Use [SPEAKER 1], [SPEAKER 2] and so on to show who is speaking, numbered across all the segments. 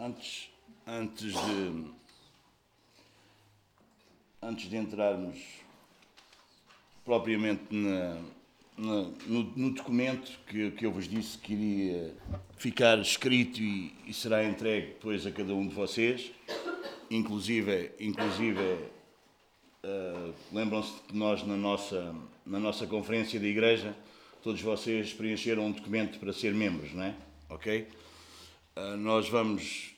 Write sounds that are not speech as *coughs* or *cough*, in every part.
[SPEAKER 1] Antes, antes de antes de entrarmos propriamente na, na, no, no, documento que, que eu vos disse que iria ficar escrito e, e, será entregue depois a cada um de vocês, inclusive, inclusive uh, lembram-se que nós na nossa, na nossa conferência da igreja, todos vocês preencheram um documento para ser membros, não é? Ok? Uh, nós vamos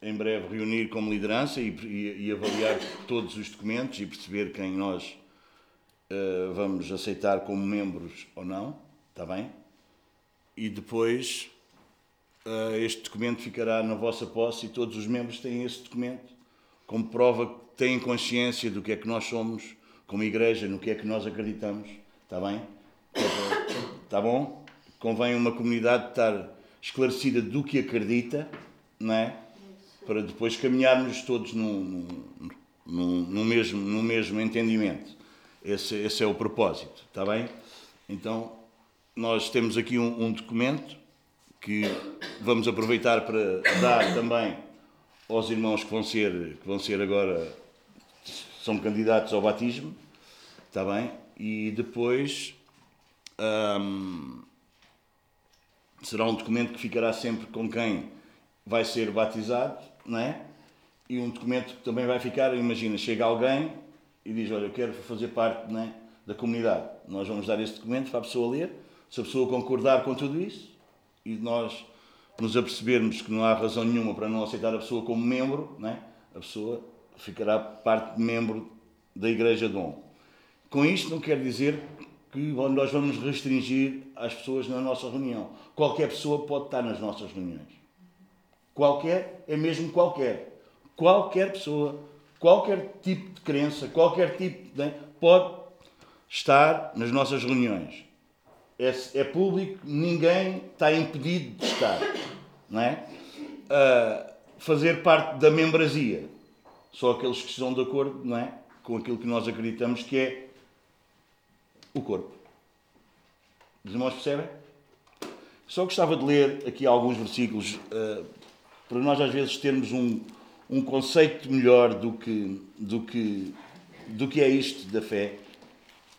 [SPEAKER 1] em breve reunir como liderança e, e, e avaliar todos os documentos e perceber quem nós uh, vamos aceitar como membros ou não, está bem? E depois uh, este documento ficará na vossa posse e todos os membros têm esse documento como prova que têm consciência do que é que nós somos como igreja, no que é que nós acreditamos, está bem? Está *coughs* bom? Convém uma comunidade estar esclarecida do que acredita, não é? para depois caminharmos todos no, no, no, mesmo, no mesmo entendimento. Esse, esse é o propósito, está bem? Então, nós temos aqui um, um documento que vamos aproveitar para dar também aos irmãos que vão ser, que vão ser agora, são candidatos ao batismo, está bem? E depois hum, será um documento que ficará sempre com quem vai ser batizado não é? E um documento que também vai ficar, imagina, chega alguém e diz, olha, eu quero fazer parte é, da comunidade. Nós vamos dar esse documento para a pessoa ler, se a pessoa concordar com tudo isso, e nós nos apercebermos que não há razão nenhuma para não aceitar a pessoa como membro, não é? a pessoa ficará parte de membro da Igreja Dom. Com isto não quer dizer que nós vamos restringir as pessoas na nossa reunião. Qualquer pessoa pode estar nas nossas reuniões. Qualquer é mesmo qualquer. Qualquer pessoa, qualquer tipo de crença, qualquer tipo de. pode estar nas nossas reuniões. É, é público, ninguém está impedido de estar. Não é? Uh, fazer parte da membrazia. Só aqueles que estão de acordo não é? com aquilo que nós acreditamos que é o corpo. Os irmãos percebem? Só gostava de ler aqui alguns versículos uh, para nós às vezes termos um, um conceito melhor do que, do, que, do que é isto da fé,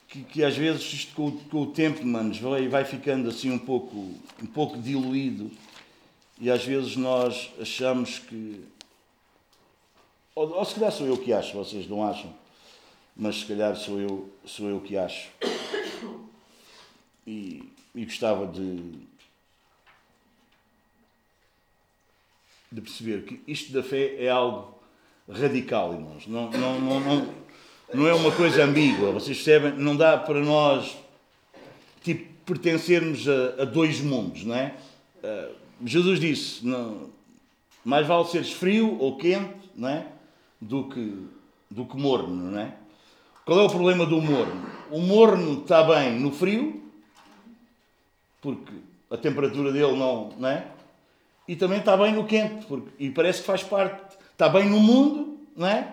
[SPEAKER 1] que, que às vezes isto com, com o tempo, manos, vai, vai ficando assim um pouco, um pouco diluído e às vezes nós achamos que. Ou, ou se calhar sou eu que acho, vocês não acham, mas se calhar sou eu, sou eu que acho. E, e gostava de, de perceber que isto da fé é algo radical, irmãos. Não, não, não, não, não é uma coisa ambígua. Vocês percebem? Não dá para nós tipo, pertencermos a, a dois mundos, não é? Uh, Jesus disse: não, mais vale seres frio ou quente, não é? Do que, do que morno, não é? Qual é o problema do morno? O morno está bem no frio, porque a temperatura dele não, não é? e também está bem no quente, porque, e parece que faz parte, está bem no mundo, não é?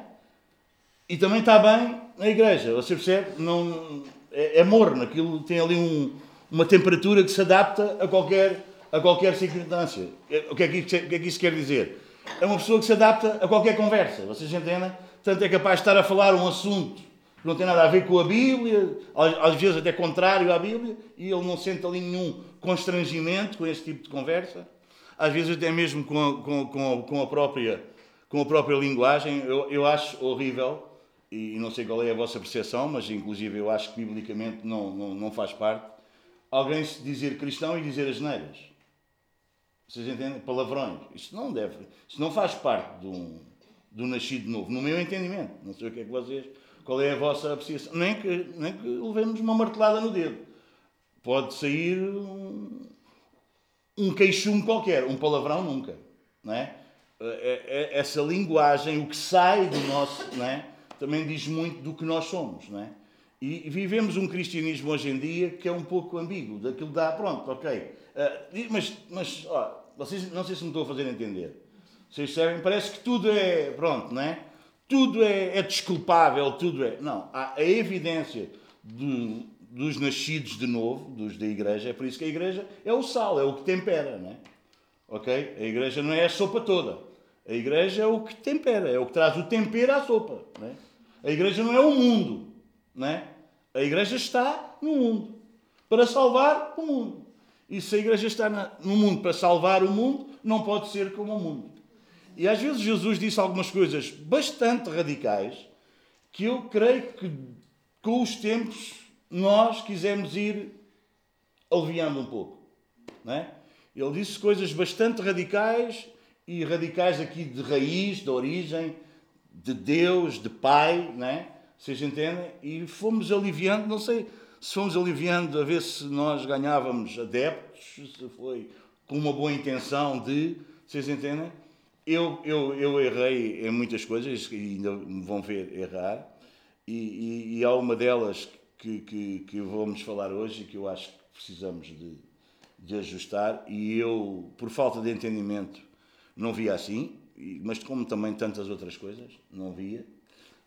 [SPEAKER 1] E também está bem na igreja, você percebe? Não, é, é morno, aquilo tem ali um, uma temperatura que se adapta a qualquer, a qualquer circunstância. É, o que, é que, isso, o que é que isso quer dizer? É uma pessoa que se adapta a qualquer conversa, vocês entendem? Tanto é capaz de estar a falar um assunto não tem nada a ver com a Bíblia, às vezes até contrário à Bíblia, e ele não sente ali nenhum constrangimento com esse tipo de conversa às vezes até mesmo com a, com, com, com a, própria, com a própria linguagem, eu, eu acho horrível, e não sei qual é a vossa percepção, mas inclusive eu acho que biblicamente não, não, não faz parte, alguém se dizer cristão e dizer as neiras. Vocês entendem? Palavrões. Isso não deve, isso não faz parte do nascido novo, no meu entendimento. Não sei o que é que vocês, qual é a vossa apreciação. Nem que, nem que levemos uma martelada no dedo. Pode sair um, um queixume qualquer, um palavrão nunca. Não é? é? é? Essa linguagem, o que sai do nosso, não é? também diz muito do que nós somos. Não é? E vivemos um cristianismo hoje em dia que é um pouco ambíguo, daquilo dá, pronto, ok. Uh, mas, mas ó, vocês, não sei se me estou a fazer entender. Vocês sabem, parece que tudo é, pronto, não é? Tudo é, é desculpável, tudo é. Não, há a evidência dos nascidos de novo, dos da igreja, é por isso que a igreja é o sal, é o que tempera, não é? Ok? A igreja não é a sopa toda. A igreja é o que tempera, é o que traz o tempero à sopa. Não é? A igreja não é o mundo. Não é? A igreja está no mundo para salvar o mundo. E se a igreja está no mundo para salvar o mundo, não pode ser como o mundo. E às vezes Jesus disse algumas coisas bastante radicais que eu creio que com os tempos nós quisemos ir aliviando um pouco. Não é? Ele disse coisas bastante radicais e radicais aqui de raiz, de origem, de Deus, de Pai, não é? Vocês entendem? E fomos aliviando, não sei se fomos aliviando a ver se nós ganhávamos adeptos, se foi com uma boa intenção de. Vocês entendem? Eu, eu, eu errei em muitas coisas e ainda me vão ver errar, e, e, e há uma delas que, que, que vamos falar hoje e que eu acho que precisamos de, de ajustar, e eu, por falta de entendimento, não via assim, mas como também tantas outras coisas, não via,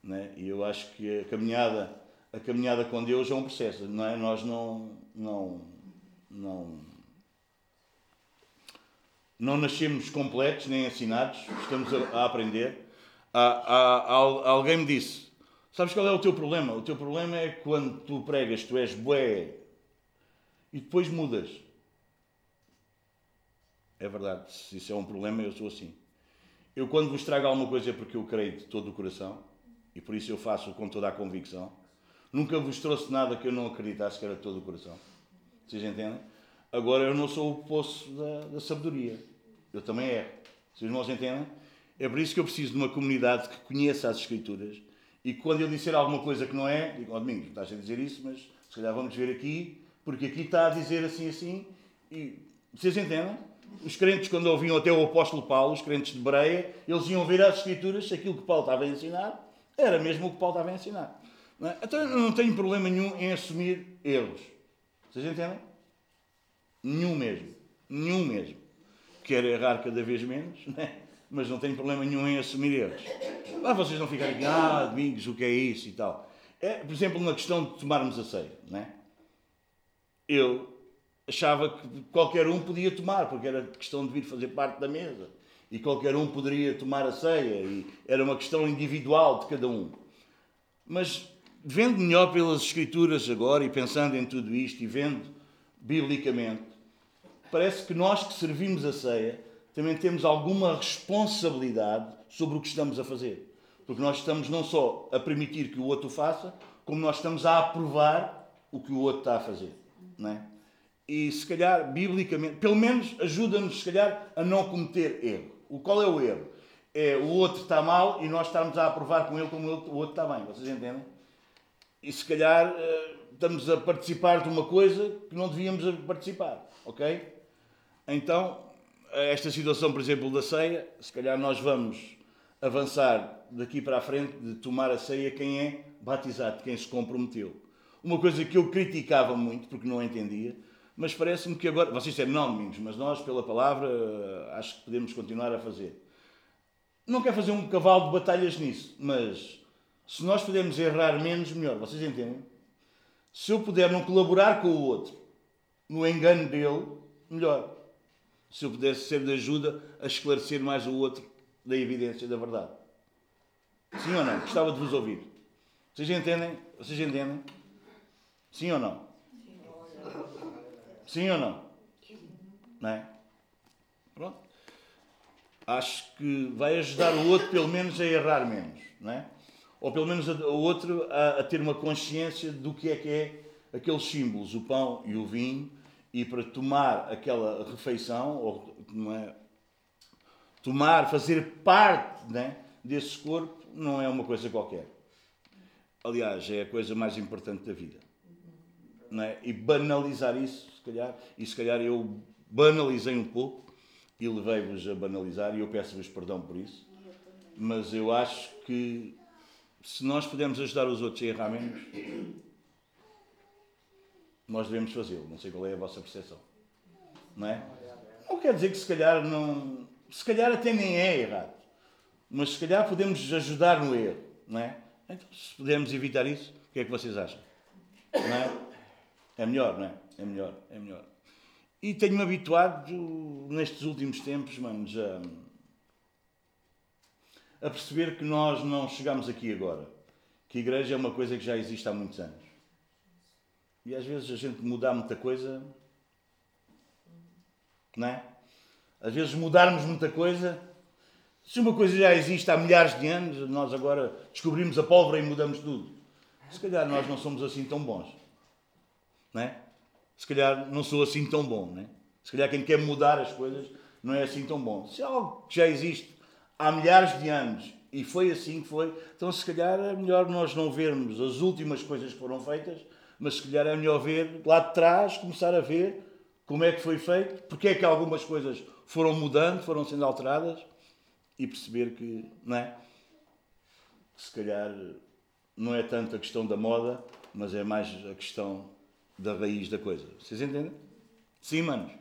[SPEAKER 1] né? e eu acho que a caminhada, a caminhada com Deus é um processo, não é? Nós não, não, não, não nascemos completos nem ensinados, estamos a, a aprender. Há, há, alguém me disse, sabes qual é o teu problema? O teu problema é quando tu pregas, tu és bué, e depois mudas. É verdade, se isso é um problema, eu sou assim. Eu, quando vos trago alguma coisa, é porque eu creio de todo o coração e por isso eu faço com toda a convicção. Nunca vos trouxe nada que eu não acreditasse que era de todo o coração. Vocês entendem? Agora, eu não sou o poço da, da sabedoria. Eu também erro. Vocês não entendem? É por isso que eu preciso de uma comunidade que conheça as Escrituras e quando eu disser alguma coisa que não é, digo, ó oh, Domingos, estás a dizer isso, mas se calhar vamos ver aqui, porque aqui está a dizer assim, assim. E vocês entendem? Os crentes, quando ouviam até o apóstolo Paulo, os crentes de Bereia, eles iam ver as Escrituras se aquilo que Paulo estava a ensinar era mesmo o que Paulo estava a ensinar. Não é? Então eu não tenho problema nenhum em assumir erros. Vocês entendem? Nenhum mesmo. Nenhum mesmo. Quero errar cada vez menos, né? mas não tenho problema nenhum em assumir erros. Lá vocês não ficarem aqui, ah, Domingos, o que é isso e tal. É, por exemplo, na questão de tomarmos a ceia. Né? Eu achava que qualquer um podia tomar, porque era questão de vir fazer parte da mesa. E qualquer um poderia tomar a ceia, e era uma questão individual de cada um. Mas, vendo melhor pelas Escrituras agora, e pensando em tudo isto, e vendo biblicamente, parece que nós que servimos a ceia também temos alguma responsabilidade sobre o que estamos a fazer. Porque nós estamos não só a permitir que o outro faça, como nós estamos a aprovar o que o outro está a fazer. Não é? e se calhar, biblicamente, pelo menos ajuda-nos, se calhar, a não cometer erro. O, qual é o erro? É o outro está mal e nós estamos a aprovar com ele como o outro está bem. Vocês entendem? E se calhar eh, estamos a participar de uma coisa que não devíamos participar. Ok? Então, esta situação, por exemplo, da ceia, se calhar nós vamos avançar daqui para a frente de tomar a ceia quem é batizado, quem se comprometeu. Uma coisa que eu criticava muito, porque não entendia, mas parece-me que agora. Vocês disseram, não, Domingos, mas nós, pela palavra, acho que podemos continuar a fazer. Não quero fazer um cavalo de batalhas nisso, mas se nós pudermos errar menos, melhor. Vocês entendem? Se eu puder não colaborar com o outro no engano dele, melhor. Se eu pudesse ser de ajuda a esclarecer mais o outro da evidência da verdade. Sim ou não? Gostava de vos ouvir. Vocês entendem? Vocês entendem? Sim ou não? Sim ou não? Não é? Pronto. Acho que vai ajudar o outro, pelo menos, a errar menos, não é? Ou pelo menos o outro a, a ter uma consciência do que é que é aqueles símbolos, o pão e o vinho, e para tomar aquela refeição, ou não é? tomar, fazer parte né, desse corpo, não é uma coisa qualquer. Aliás, é a coisa mais importante da vida. É? E banalizar isso calhar, e se calhar eu banalizei um pouco e levei-vos a banalizar, e eu peço-vos perdão por isso, mas eu acho que se nós pudermos ajudar os outros a errar menos, nós devemos fazê-lo. Não sei qual é a vossa percepção. Não é? Não quer dizer que se calhar não. Se calhar até nem é errado. Mas se calhar podemos ajudar no erro. Não é? Então, se pudermos evitar isso, o que é que vocês acham? Não é? É melhor, não é? É melhor, é melhor. E tenho-me habituado nestes últimos tempos, mano, já a perceber que nós não chegamos aqui agora. Que a igreja é uma coisa que já existe há muitos anos. E às vezes a gente mudar muita coisa. Não é? Às vezes mudarmos muita coisa. Se uma coisa já existe há milhares de anos, nós agora descobrimos a pólvora e mudamos tudo. Se calhar nós não somos assim tão bons. Não é? Se calhar não sou assim tão bom. Não é? Se calhar quem quer mudar as coisas não é assim tão bom. Se é algo que já existe há milhares de anos e foi assim que foi, então se calhar é melhor nós não vermos as últimas coisas que foram feitas, mas se calhar é melhor ver lá de trás, começar a ver como é que foi feito, porque é que algumas coisas foram mudando, foram sendo alteradas e perceber que, não é? Se calhar não é tanto a questão da moda, mas é mais a questão da raiz da coisa. Vocês entendem? Sim, manos?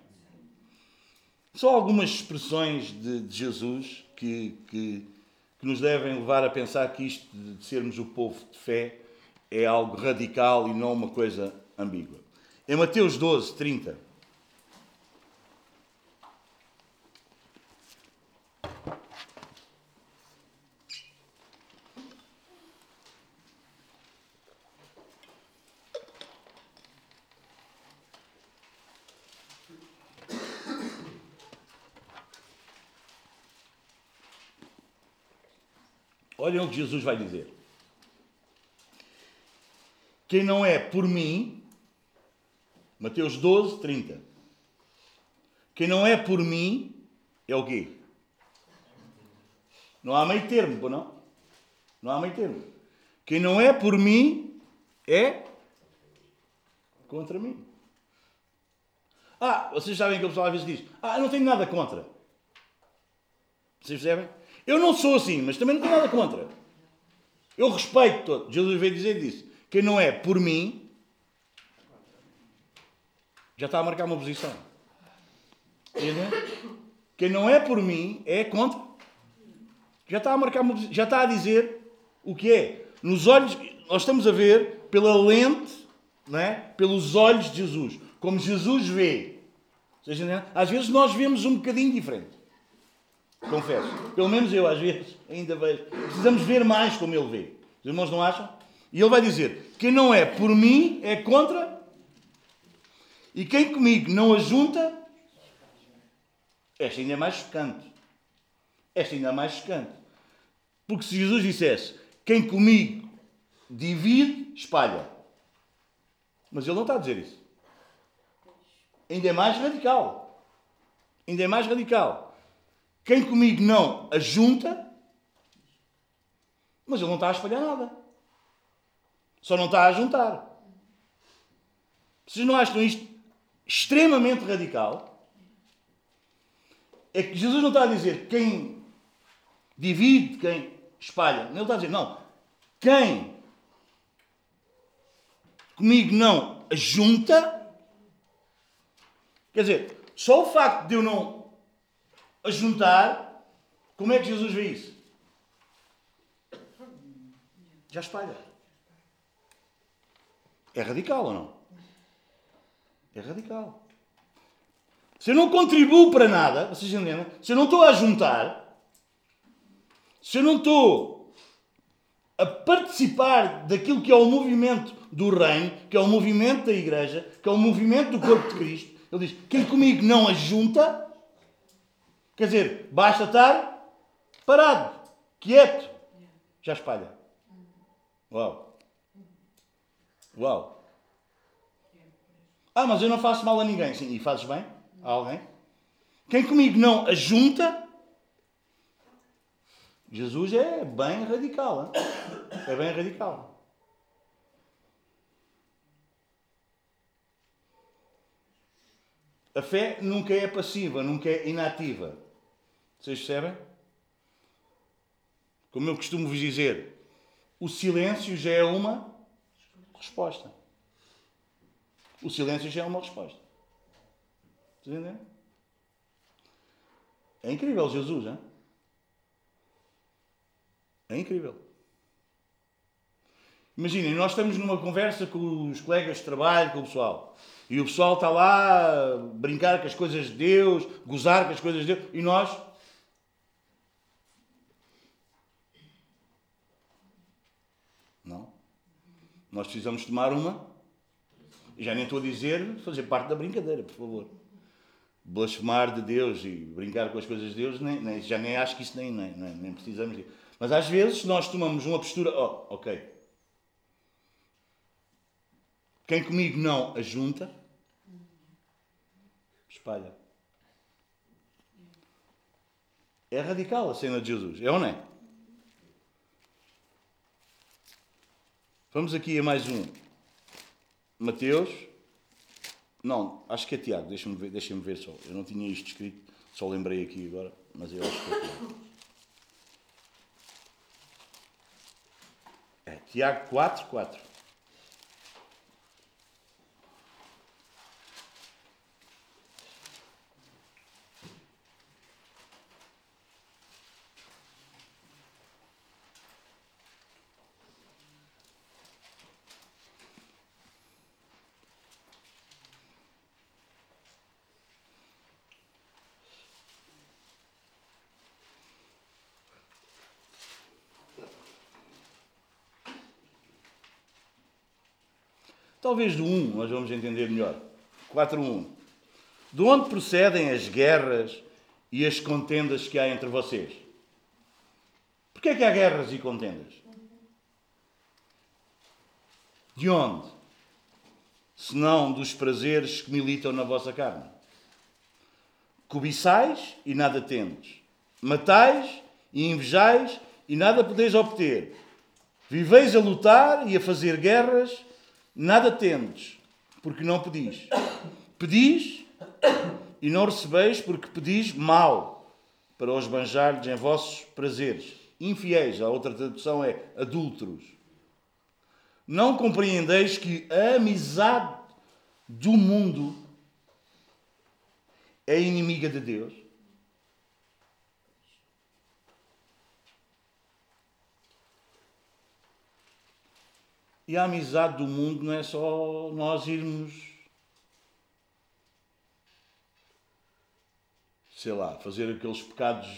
[SPEAKER 1] Só algumas expressões de, de Jesus que, que, que, nos devem levar a pensar que isto de sermos o povo de fé é algo radical e não uma coisa ambígua. Em Mateus 12, 30. Olhem o que Jesus vai dizer. Quem não é por mim, Mateus 12, 30. Quem não é por mim é o quê? Não há meio termo, não? Não há meio termo. Quem não é por mim é contra mim. Ah, vocês sabem que o pessoal às vezes diz: Ah, eu não tenho nada contra. Vocês percebem? Eu não sou assim, mas também não tenho nada contra. Eu respeito todo. Jesus veio dizer isso. Quem não é por mim, já está a marcar uma posição. Quem não é por mim é contra. Já está a marcar uma posição. Já está a dizer o que é. Nos olhos, nós estamos a ver pela lente, não é? pelos olhos de Jesus. Como Jesus vê. Às vezes nós vemos um bocadinho diferente. Confesso. Pelo menos eu, às vezes, ainda vejo. Precisamos ver mais como ele vê. Os irmãos não acham? E ele vai dizer: quem não é por mim é contra. E quem comigo não ajunta. Esta ainda é mais chocante. Esta ainda é mais chocante. Porque se Jesus dissesse: quem comigo divide, espalha. Mas ele não está a dizer isso. Ainda é mais radical. Ainda é mais radical. Quem comigo não ajunta, mas ele não está a espalhar nada. Só não está a juntar. Vocês não acham isto extremamente radical? É que Jesus não está a dizer quem divide, quem espalha. Ele está a dizer, não. Quem comigo não ajunta, quer dizer, só o facto de eu não a juntar, como é que Jesus vê isso? Já espalha. É radical ou não? É radical. Se eu não contribuo para nada, vocês entendem? Se eu não estou a juntar, se eu não estou a participar daquilo que é o movimento do reino, que é o movimento da igreja, que é o movimento do corpo de Cristo, ele diz: quem comigo não ajunta, Quer dizer, basta estar parado, quieto, já espalha. Uau! Uau! Ah, mas eu não faço mal a ninguém. Sim, e fazes bem a alguém? Quem comigo não ajunta, Jesus é bem radical. Hein? É bem radical. A fé nunca é passiva, nunca é inativa. Vocês percebem? Como eu costumo vos dizer, o silêncio já é uma resposta. O silêncio já é uma resposta. Entendem? É incrível Jesus, hein? É incrível. Imaginem, nós estamos numa conversa com os colegas de trabalho, com o pessoal. E o pessoal está lá a brincar com as coisas de Deus, gozar com as coisas de Deus, e nós. Não. Nós precisamos tomar uma. Já nem estou a dizer fazer parte da brincadeira, por favor. Blasfemar de Deus e brincar com as coisas de Deus, nem, nem, já nem acho que isso nem, nem, nem precisamos. De... Mas às vezes nós tomamos uma postura. Oh, ok. Quem comigo não ajunta, espalha. É radical a cena de Jesus, é ou não é? Vamos aqui a mais um. Mateus. Não, acho que é Tiago, deixa-me ver, deixa ver só. Eu não tinha isto escrito, só lembrei aqui agora, mas eu acho que é Tiago. É, Tiago 4, 4. Talvez do 1 nós vamos entender melhor. 4.1. De onde procedem as guerras e as contendas que há entre vocês? Porquê é que há guerras e contendas? De onde? Senão dos prazeres que militam na vossa carne. Cobiçais e nada tendes. Matais e invejais e nada podeis obter. Viveis a lutar e a fazer guerras Nada tendes, porque não pedis. Pedis e não recebeis, porque pedis mal, para os banjardes em vossos prazeres. Infiéis, a outra tradução é adúlteros. Não compreendeis que a amizade do mundo é inimiga de Deus? E a amizade do mundo não é só nós irmos, sei lá, fazer aqueles pecados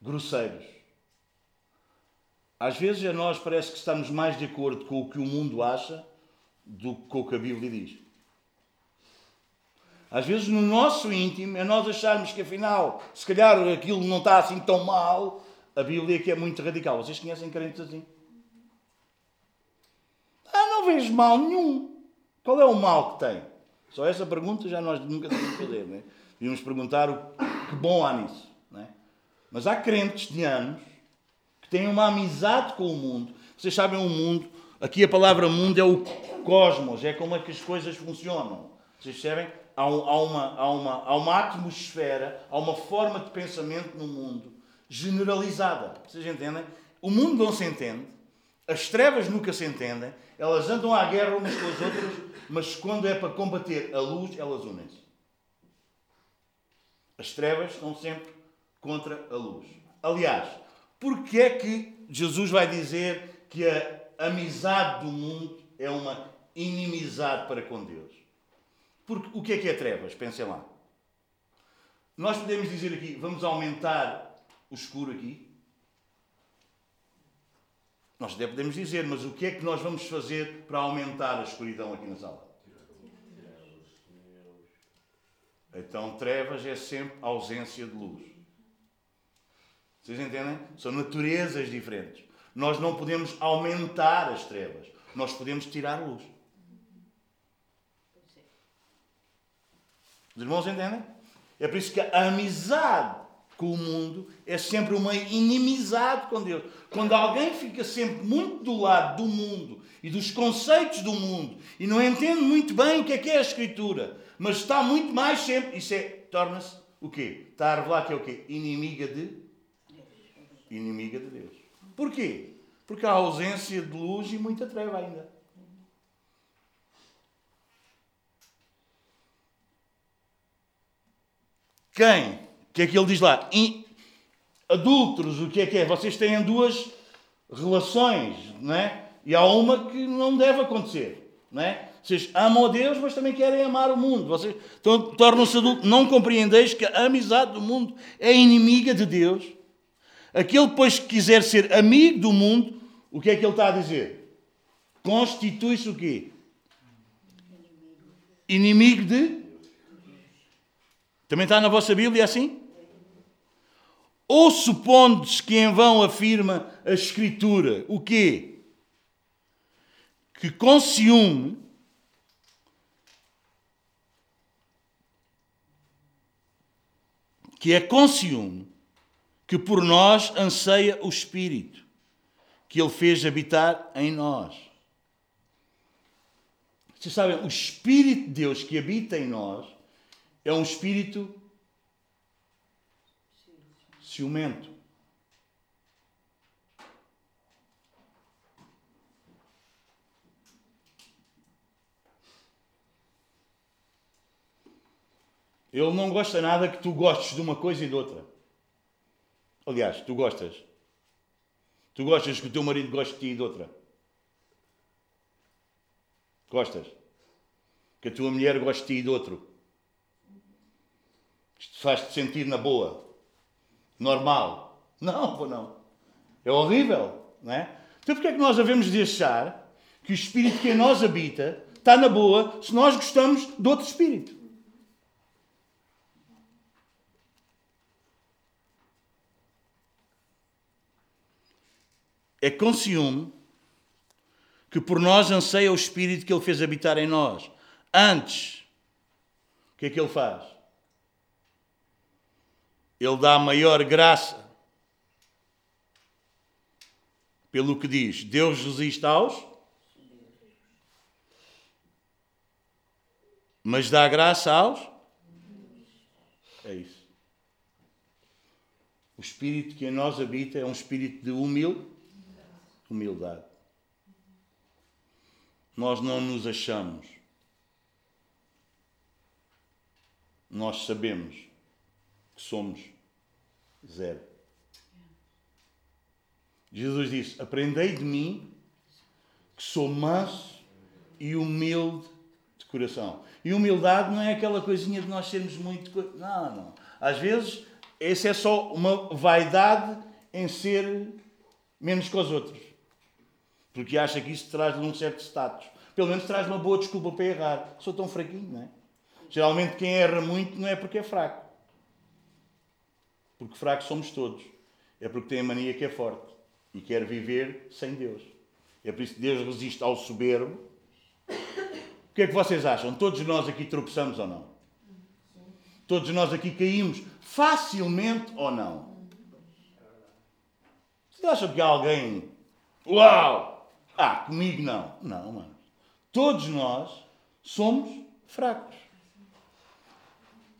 [SPEAKER 1] grosseiros. Às vezes a nós parece que estamos mais de acordo com o que o mundo acha do que com o que a Bíblia diz. Às vezes no nosso íntimo é nós acharmos que afinal, se calhar aquilo não está assim tão mal, a Bíblia é que é muito radical. Vocês conhecem crentes assim? Não vejo mal nenhum. Qual é o mal que tem? Só essa pergunta já nós nunca devemos fazer, né? Devíamos perguntar o que bom há nisso, né? Mas há crentes de anos que têm uma amizade com o mundo. Vocês sabem o mundo, aqui a palavra mundo é o cosmos, é como é que as coisas funcionam. Vocês percebem? Há, um, há, uma, há, uma, há uma atmosfera, há uma forma de pensamento no mundo generalizada. Vocês entendem? O mundo não se entende, as trevas nunca se entendem, elas andam à guerra umas com as outras, mas quando é para combater a luz, elas unem-se. As trevas estão sempre contra a luz. Aliás, porquê é que Jesus vai dizer que a amizade do mundo é uma inimizade para com Deus? Porque o que é que é trevas? Pensem lá. Nós podemos dizer aqui, vamos aumentar o escuro aqui, nós até podemos dizer, mas o que é que nós vamos fazer para aumentar a escuridão aqui na sala? Então, trevas é sempre ausência de luz. Vocês entendem? São naturezas diferentes. Nós não podemos aumentar as trevas, nós podemos tirar luz. Os irmãos entendem? É por isso que a amizade com o mundo é sempre uma inimizade com Deus. Quando alguém fica sempre muito do lado do mundo e dos conceitos do mundo e não entende muito bem o que é que é a Escritura, mas está muito mais sempre, isso é, torna-se o quê? Está a revelar que é o quê? Inimiga de inimiga de Deus. Porquê? Porque há ausência de luz e muita treva ainda. Quem o que é que ele diz lá? Adúlteros, o que é que é? Vocês têm duas relações, não é? E há uma que não deve acontecer, não é? Vocês amam a Deus, mas também querem amar o mundo. Vocês tornam-se adultos. Não compreendeis que a amizade do mundo é inimiga de Deus? Aquele, pois, que quiser ser amigo do mundo, o que é que ele está a dizer? Constitui-se o quê? Inimigo de? Também está na vossa Bíblia assim? Ou supondes que em vão afirma a Escritura o quê? Que com ciúme que é com ciúme que por nós anseia o Espírito, que Ele fez habitar em nós. Vocês sabem, o Espírito de Deus que habita em nós é um Espírito ciumento. Ele não gosta nada que tu gostes de uma coisa e de outra. Aliás, tu gostas. Tu gostas que o teu marido goste de ti e de outra. Gostas? Que a tua mulher goste de ti e de outro. Isto faz-te sentir na boa. Normal. Não, pô, não. É horrível, não é? Então porquê é que nós devemos de achar que o espírito que em nós habita está na boa se nós gostamos de outro espírito? é com ciúme que por nós anseia o Espírito que Ele fez habitar em nós. Antes, o que é que Ele faz? Ele dá maior graça. Pelo que diz, Deus resiste aos, mas dá graça aos. É isso. O espírito que em nós habita é um espírito de humilde humildade. Nós não nos achamos. Nós sabemos que somos zero. Jesus disse: Aprendei de mim, que sou manso e humilde de coração. E humildade não é aquela coisinha de nós sermos muito. Não, não. Às vezes, essa é só uma vaidade em ser menos que os outros porque acha que isso traz-lhe um certo status. Pelo menos traz uma boa desculpa para errar. Sou tão fraquinho, não é? Geralmente quem erra muito não é porque é fraco. Porque fracos somos todos. É porque tem a mania que é forte e quer viver sem Deus. É por isso que Deus resiste ao soberbo. O que é que vocês acham? Todos nós aqui tropeçamos ou não? Todos nós aqui caímos facilmente ou não? Vocês acham que alguém. Uau! Ah, comigo não. Não, mano. Todos nós somos fracos.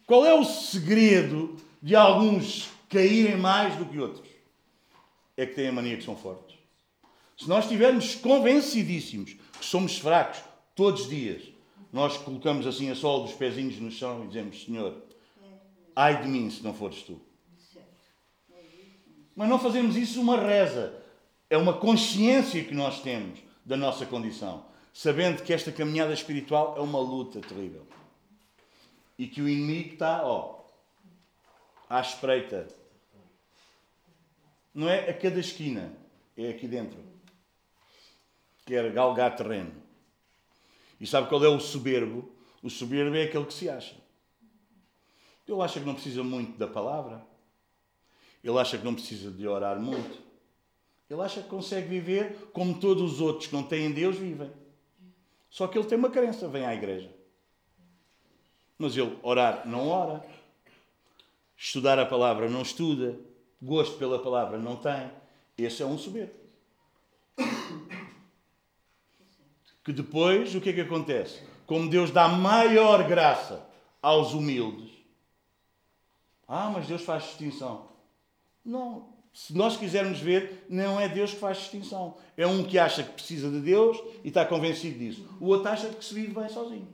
[SPEAKER 1] Qual é o segredo de alguns caírem mais do que outros? É que têm a mania que são fortes. Se nós estivermos convencidíssimos que somos fracos todos os dias, nós colocamos assim a sola dos pezinhos no chão e dizemos: Senhor, ai de mim se não fores tu. Mas não fazemos isso uma reza. É uma consciência que nós temos da nossa condição, sabendo que esta caminhada espiritual é uma luta terrível. E que o inimigo está, ó, à espreita. Não é a cada esquina, é aqui dentro. Quer galgar terreno. E sabe qual é o soberbo? O soberbo é aquele que se acha. Ele acha que não precisa muito da palavra. Ele acha que não precisa de orar muito. Ele acha que consegue viver como todos os outros que não têm Deus vivem. Só que ele tem uma crença, vem à igreja. Mas ele orar não ora. Estudar a palavra não estuda. Gosto pela palavra não tem. Esse é um soberbo. Que depois, o que é que acontece? Como Deus dá maior graça aos humildes. Ah, mas Deus faz distinção. Não, se nós quisermos ver, não é Deus que faz distinção. É um que acha que precisa de Deus e está convencido disso. O outro acha que se vive bem sozinho.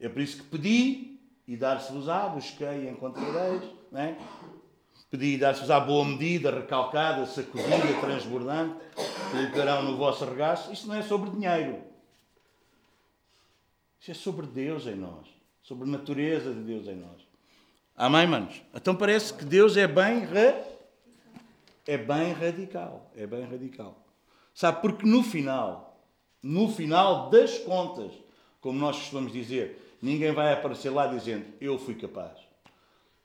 [SPEAKER 1] É por isso que pedi e dar-se-vos-á, busquei e encontrareis. É? Pedi e dar-se-vos-á boa medida, recalcada, sacudida, transbordante. colocarão no vosso regaço. Isto não é sobre dinheiro. Isto é sobre Deus em nós. Sobre a natureza de Deus em nós. Amém, manos? Então parece que Deus é bem, é bem radical. É bem radical. Sabe, porque no final, no final das contas, como nós costumamos dizer, ninguém vai aparecer lá dizendo eu fui capaz.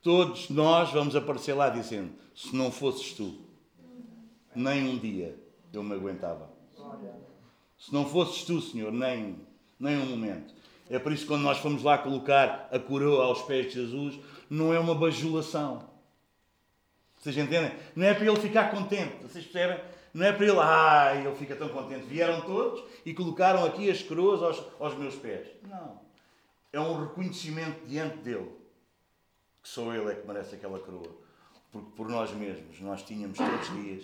[SPEAKER 1] Todos nós vamos aparecer lá dizendo se não fosses tu, nem um dia eu me aguentava. Se não fosses tu, Senhor, nem, nem um momento. É por isso que quando nós fomos lá colocar a coroa aos pés de Jesus, não é uma bajulação. Vocês entendem? Não é para ele ficar contente. Vocês percebem? Não é para ele, ah, ele fica tão contente. Vieram todos e colocaram aqui as coroas aos, aos meus pés. Não. É um reconhecimento diante dele que só ele é que merece aquela coroa. Porque por nós mesmos, nós tínhamos todos os dias.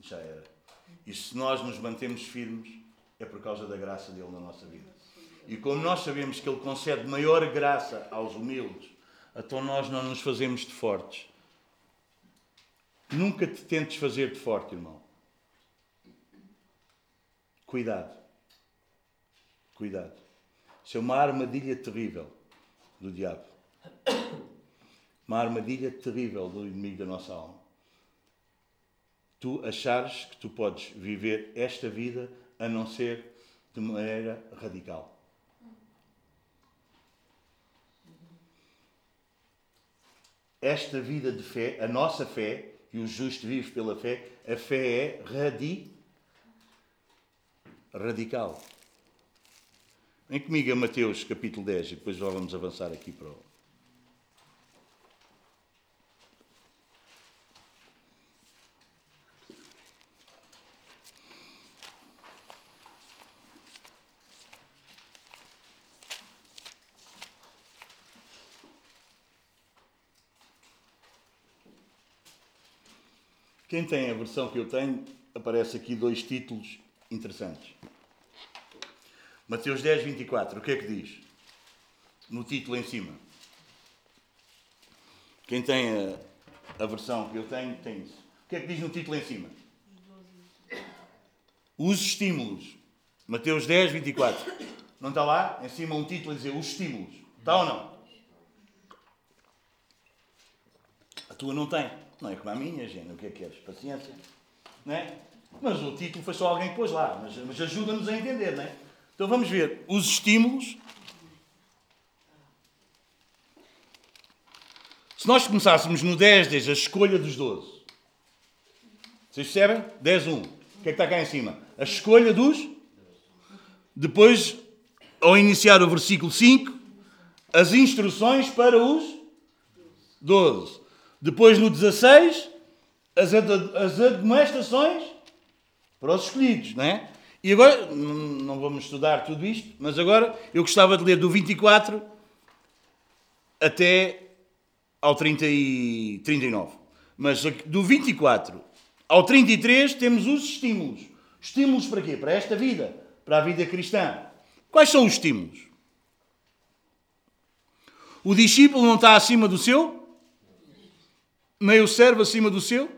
[SPEAKER 1] Já era. E se nós nos mantemos firmes, é por causa da graça dele na nossa vida. E como nós sabemos que ele concede maior graça aos humildes, então nós não nos fazemos de fortes. Nunca te tentes fazer de forte, irmão. Cuidado. Cuidado. Isso é uma armadilha terrível do diabo. Uma armadilha terrível do inimigo da nossa alma. Tu achares que tu podes viver esta vida a não ser de maneira radical. Esta vida de fé, a nossa fé, e o justo vive pela fé, a fé é radi... radical. Vem comigo a Mateus capítulo 10 e depois já vamos avançar aqui para o. Quem tem a versão que eu tenho, aparece aqui dois títulos interessantes. Mateus 10, 24, o que é que diz? No título em cima. Quem tem a, a versão que eu tenho, tem isso. O que é que diz no título em cima? Os estímulos. Mateus 10, 24. Não está lá? Em cima um título a dizer os estímulos. Está ou não? A tua não tem. Não é como a minha, gente. O que é que queres? Paciência. Não é? Mas o título foi só alguém que pôs lá. Mas, mas ajuda-nos a entender, não é? Então vamos ver. Os estímulos. Se nós começássemos no 10, desde a escolha dos 12. Vocês percebem? 10, 1. O que é que está cá em cima? A escolha dos. Depois, ao iniciar o versículo 5, as instruções para os 12. Depois, no 16, as, as admoestações para os escolhidos, não é? E agora, não vamos estudar tudo isto, mas agora eu gostava de ler do 24 até ao 30 e 39. Mas do 24 ao 33 temos os estímulos. Estímulos para quê? Para esta vida, para a vida cristã. Quais são os estímulos? O discípulo não está acima do seu nem o servo acima do seu?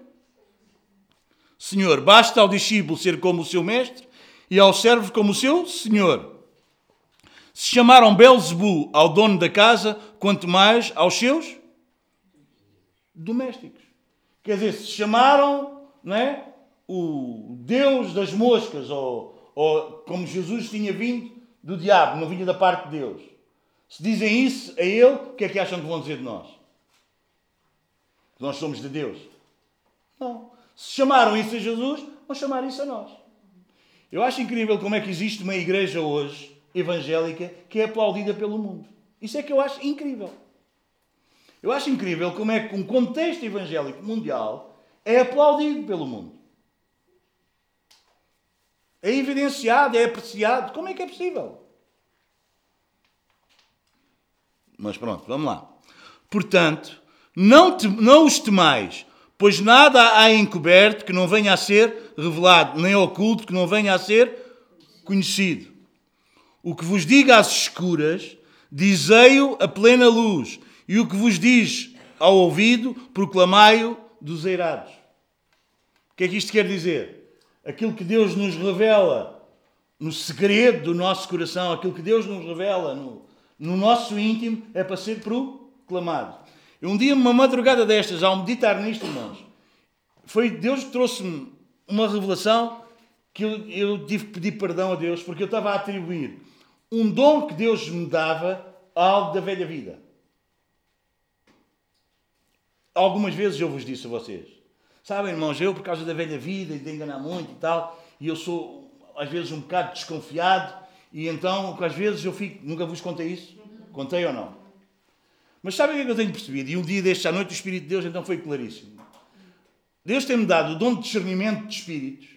[SPEAKER 1] Senhor, basta ao discípulo ser como o seu mestre e ao servo como seu senhor. Se chamaram Belzebu ao dono da casa, quanto mais aos seus domésticos. Quer dizer, se chamaram não é, o Deus das moscas, ou, ou como Jesus tinha vindo do diabo, não vinha da parte de Deus. Se dizem isso a ele, o que é que acham que vão dizer de nós? que nós somos de Deus. Não. Se chamaram isso a Jesus, vão chamar isso a nós. Eu acho incrível como é que existe uma igreja hoje, evangélica, que é aplaudida pelo mundo. Isso é que eu acho incrível. Eu acho incrível como é que um contexto evangélico mundial é aplaudido pelo mundo. É evidenciado, é apreciado. Como é que é possível? Mas pronto, vamos lá. Portanto, não, te, não os temais, pois nada há encoberto que não venha a ser revelado, nem oculto que não venha a ser conhecido. O que vos diga às escuras, dizei-o a plena luz, e o que vos diz ao ouvido, proclamai-o dos eirados. O que é que isto quer dizer? Aquilo que Deus nos revela no segredo do nosso coração, aquilo que Deus nos revela no, no nosso íntimo, é para ser proclamado. E um dia, uma madrugada destas, ao meditar nisto, irmãos, foi Deus trouxe-me uma revelação que eu, eu tive que pedir perdão a Deus porque eu estava a atribuir um dom que Deus me dava a algo da velha vida. Algumas vezes eu vos disse a vocês, sabem, irmãos, eu por causa da velha vida e de enganar muito e tal, e eu sou às vezes um bocado desconfiado, e então às vezes eu fico, nunca vos contei isso? Contei ou não? Mas sabem o que é eu tenho percebido? E um dia deste à noite o Espírito de Deus então foi claríssimo. Deus tem-me dado o dom de discernimento de espíritos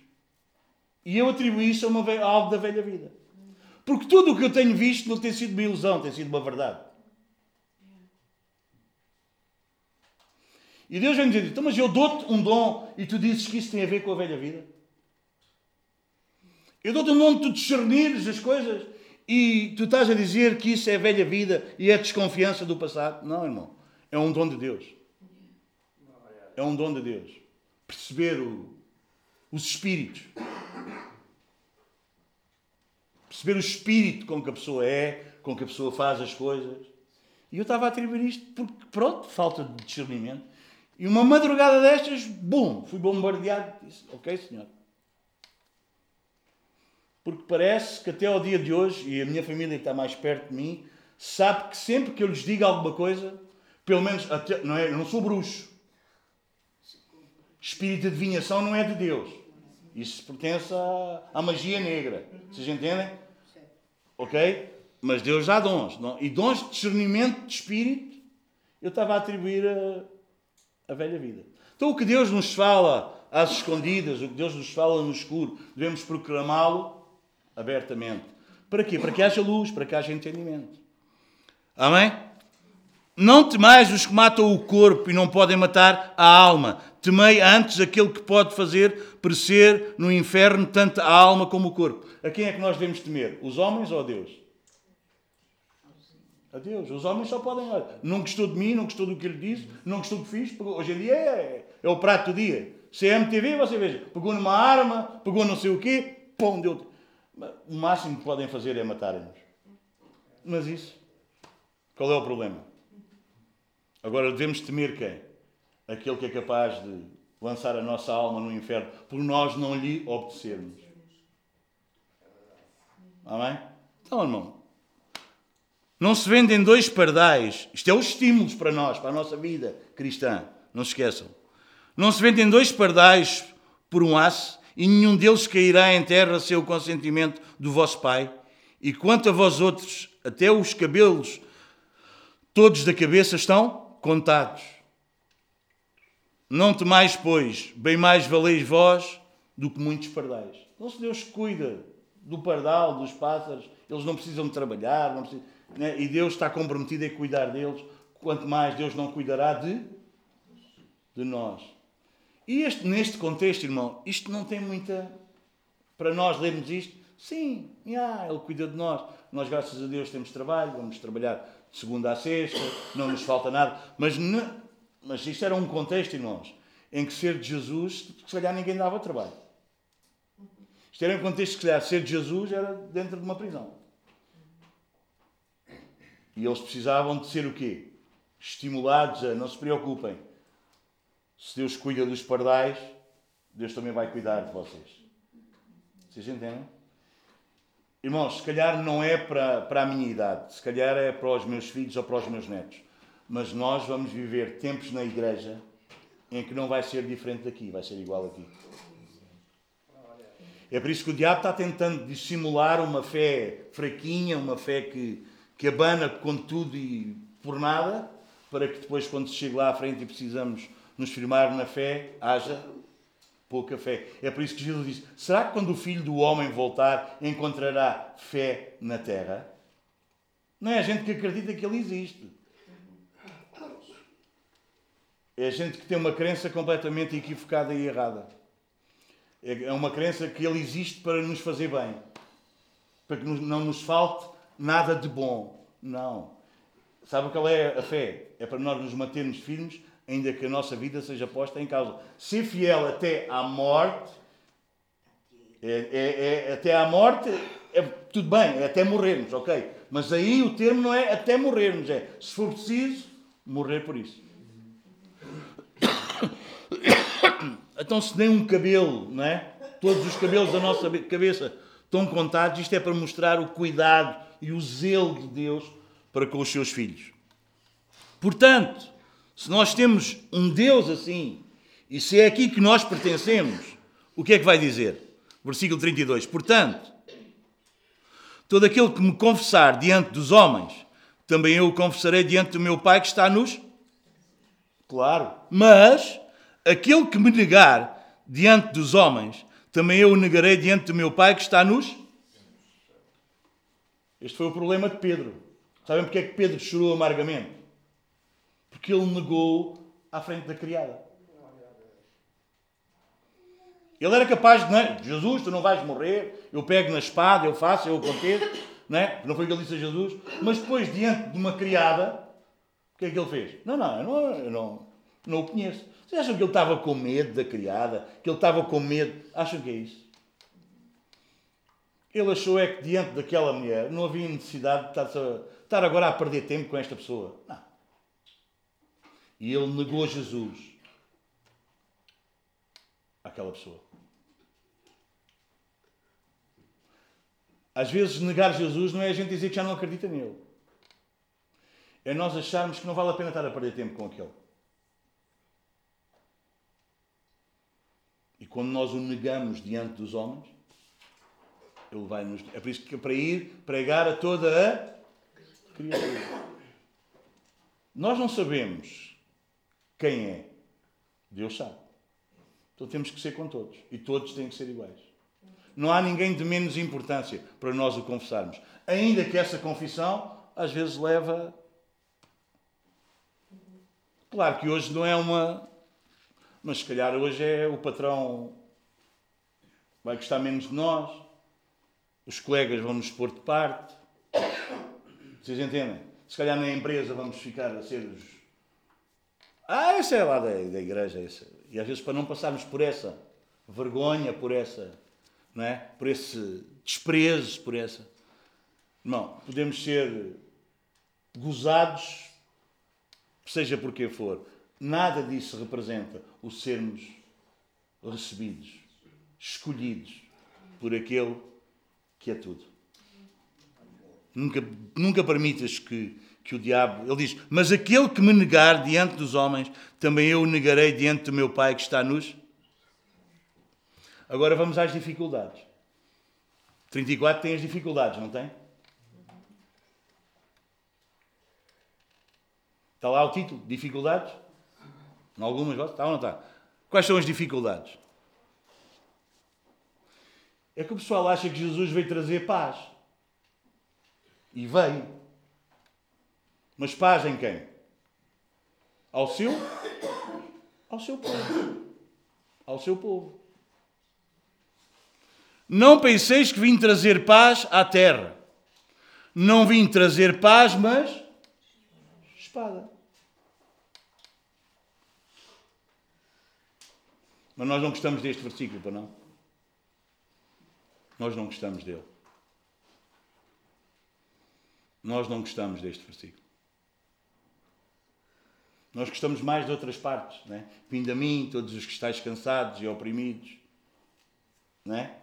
[SPEAKER 1] e eu atribuí isso a, uma, a algo da velha vida. Porque tudo o que eu tenho visto não tem sido uma ilusão, tem sido uma verdade. E Deus vem dizer, então, mas eu dou-te um dom e tu dizes que isso tem a ver com a velha vida? Eu dou-te um dom de tu discernires as coisas e tu estás a dizer que isso é a velha vida e é desconfiança do passado? Não, irmão. É um dom de Deus. É um dom de Deus. Perceber o, os espíritos. Perceber o espírito com que a pessoa é, com que a pessoa faz as coisas. E eu estava a atribuir isto porque, pronto, falta de discernimento. E uma madrugada destas, bum, fui bombardeado. Disse, ok, senhor. Porque parece que até ao dia de hoje, e a minha família que está mais perto de mim, sabe que sempre que eu lhes digo alguma coisa, pelo menos, até, não é, eu não sou bruxo. Espírito de adivinhação não é de Deus. Isso pertence à, à magia negra. Vocês entendem? Ok? Mas Deus dá dons. Não? E dons de discernimento de espírito, eu estava a atribuir a a velha vida. Então, o que Deus nos fala às escondidas, o que Deus nos fala no escuro, devemos proclamá-lo abertamente. Para quê? Para que haja luz, para que haja entendimento. Amém? Não temais os que matam o corpo e não podem matar a alma. Temei antes aquele que pode fazer perecer no inferno tanto a alma como o corpo. A quem é que nós devemos temer? Os homens ou a Deus? Adeus. Os homens só podem. Não gostou de mim, não gostou do que ele disse, não gostou do que fiz. Hoje em dia é, é o prato do dia. CMTV, você veja, pegou numa arma, pegou não sei o quê, pum, deu. O máximo que podem fazer é matarem-nos. Mas isso, qual é o problema? Agora devemos temer quem? Aquele que é capaz de lançar a nossa alma no inferno por nós não lhe obedecermos. Amém? Então, irmão, não se vendem dois pardais. Isto é os estímulos para nós, para a nossa vida cristã. Não se esqueçam. Não se vendem dois pardais por um aço, e nenhum deles cairá em terra sem o consentimento do vosso Pai. E quanto a vós outros, até os cabelos todos da cabeça estão contados. Não temais, pois, bem mais valeis vós do que muitos pardais. Não se Deus cuida do pardal, dos pássaros, eles não precisam de trabalhar, não precisam né? e Deus está comprometido em cuidar deles, quanto mais Deus não cuidará de, de nós. E este, neste contexto, irmão, isto não tem muita. Para nós lermos isto, sim, yeah, Ele cuida de nós. Nós, graças a Deus, temos trabalho, vamos trabalhar de segunda a sexta, não nos falta nada. Mas, mas isto era um contexto, irmãos, em que ser de Jesus, se calhar ninguém dava trabalho. Isto era um contexto que, se calhar, ser de Jesus era dentro de uma prisão. E eles precisavam de ser o quê? Estimulados a não se preocupem. Se Deus cuida dos pardais, Deus também vai cuidar de vocês. Vocês entendem? Irmãos, se calhar não é para, para a minha idade, se calhar é para os meus filhos ou para os meus netos. Mas nós vamos viver tempos na igreja em que não vai ser diferente daqui, vai ser igual aqui. É por isso que o diabo está tentando dissimular uma fé fraquinha, uma fé que, que abana com tudo e por nada, para que depois, quando se chegue lá à frente e precisamos nos firmar na fé, haja pouca fé. É por isso que Jesus disse: será que quando o filho do homem voltar encontrará fé na terra? Não é a gente que acredita que ele existe. É gente que tem uma crença completamente equivocada e errada. É uma crença que ele existe para nos fazer bem, para que não nos falte nada de bom. Não. Sabe qual é a fé? É para nós nos mantermos firmes ainda que a nossa vida seja posta em causa. Ser fiel até à morte, é, é, é até à morte, é, tudo bem, é até morrermos, ok? Mas aí o termo não é até morrermos, é se for preciso, morrer por isso. *coughs* Então, se nem um cabelo, não é? Todos os cabelos da nossa cabeça estão contados, isto é para mostrar o cuidado e o zelo de Deus para com os seus filhos. Portanto, se nós temos um Deus assim, e se é aqui que nós pertencemos, o que é que vai dizer? Versículo 32. Portanto, todo aquele que me confessar diante dos homens, também eu o confessarei diante do meu Pai que está nos. Claro. Mas aquele que me negar diante dos homens, também eu o negarei diante do meu Pai que está nos. Este foi o problema de Pedro. Sabem porque é que Pedro chorou amargamente? Porque ele negou à frente da criada. Ele era capaz de, não, Jesus, tu não vais morrer, eu pego na espada, eu faço, eu aconteço, não é? Não foi o que ele disse a Jesus. Mas depois, diante de uma criada, o que é que ele fez? Não, não, eu não, eu não, não o conheço. Vocês acham que ele estava com medo da criada? Que ele estava com medo? Acham que é isso? Ele achou é que diante daquela mulher não havia necessidade de estar agora a perder tempo com esta pessoa. Não. E ele negou Jesus àquela pessoa. Às vezes, negar Jesus não é a gente dizer que já não acredita nele. É nós acharmos que não vale a pena estar a perder tempo com aquele. E quando nós o negamos diante dos homens, ele vai nos. É por isso que é para ir pregar a toda a criatura. Nós não sabemos quem é. Deus sabe. Então temos que ser com todos. E todos têm que ser iguais. Não há ninguém de menos importância para nós o confessarmos. Ainda que essa confissão às vezes leva. Claro que hoje não é uma. Mas se calhar hoje é o patrão vai gostar menos de nós, os colegas vão nos pôr de parte. Vocês entendem? Se calhar na empresa vamos ficar a ser os. Ah, essa é lá da, da igreja. Essa. E às vezes para não passarmos por essa vergonha, por essa. Não é? Por esse desprezo, por essa. Não, podemos ser gozados, seja por que for. Nada disso representa o sermos recebidos, escolhidos por aquele que é tudo. Nunca, nunca permitas que, que o diabo. Ele diz: Mas aquele que me negar diante dos homens, também eu o negarei diante do meu Pai que está nos. Agora vamos às dificuldades. 34 tem as dificuldades, não tem? Está lá o título: Dificuldades? Em algumas vozes? Está ou não está? Quais são as dificuldades? É que o pessoal acha que Jesus veio trazer paz. E veio. Mas paz em quem? Ao seu? Ao seu povo. Ao seu povo. Não penseis que vim trazer paz à terra. Não vim trazer paz, mas espada. Mas nós não gostamos deste versículo, para não? Nós não gostamos dele. Nós não gostamos deste versículo. Nós gostamos mais de outras partes, né? Vindo a mim, todos os que estáis cansados e oprimidos, né?